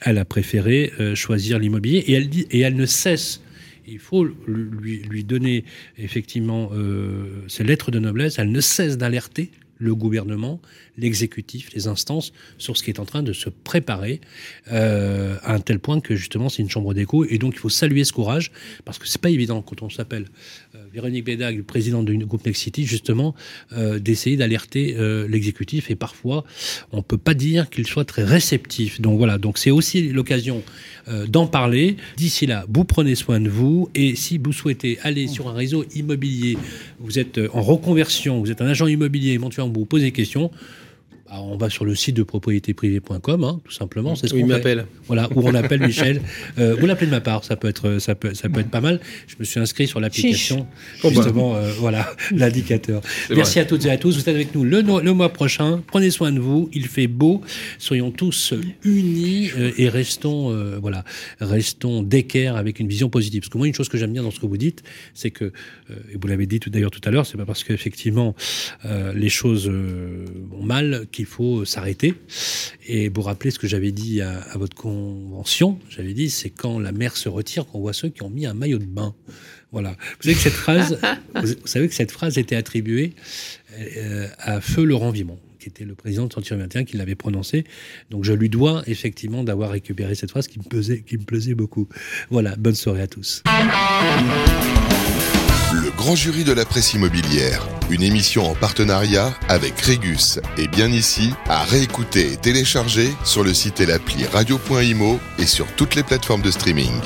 elle a préféré euh, choisir l'immobilier et elle dit, et elle ne cesse. Il faut lui, lui donner effectivement euh, ses lettres de noblesse. Elle ne cesse d'alerter le gouvernement, l'exécutif, les instances sur ce qui est en train de se préparer euh, à un tel point que justement c'est une chambre d'écho et donc il faut saluer ce courage parce que c'est pas évident quand on s'appelle Véronique Bédag, présidente du groupe Next City, justement euh, d'essayer d'alerter euh, l'exécutif et parfois on peut pas dire qu'il soit très réceptif. Donc voilà, donc c'est aussi l'occasion euh, d'en parler. D'ici là, vous prenez soin de vous et si vous souhaitez aller sur un réseau immobilier, vous êtes en reconversion, vous êtes un agent immobilier, éventuellement vous vous posez des questions. Bah, on va sur le site de propriétéprivée.com, hein, tout simplement. C'est ce Oui, m'appelle. Voilà, où on appelle Michel. Euh, vous l'appelez de ma part, ça peut être, ça peut, ça peut être pas mal. Je me suis inscrit sur l'application, justement, euh, voilà, l'indicateur. Merci à toutes et à tous. Vous êtes avec nous le, no- le mois prochain. Prenez soin de vous. Il fait beau. Soyons tous unis euh, et restons, euh, voilà, restons d'équerre avec une vision positive. Parce que moi, une chose que j'aime bien dans ce que vous dites, c'est que, euh, et vous l'avez dit tout d'ailleurs tout à l'heure, c'est pas parce qu'effectivement euh, les choses euh, vont mal qu'il faut s'arrêter. Et vous rappelez ce que j'avais dit à, à votre convention, j'avais dit, c'est quand la mer se retire qu'on voit ceux qui ont mis un maillot de bain. Voilà. Vous savez que cette phrase, vous, savez que cette phrase était attribuée euh, à Feu Laurent Vimon, qui était le président de Century 21, qui l'avait prononcé. Donc je lui dois effectivement d'avoir récupéré cette phrase qui me, pesait, qui me plaisait beaucoup. Voilà, bonne soirée à tous. Le grand jury de la presse immobilière, une émission en partenariat avec Régus et bien ici, à réécouter et télécharger sur le site et l'appli radio.imo et sur toutes les plateformes de streaming.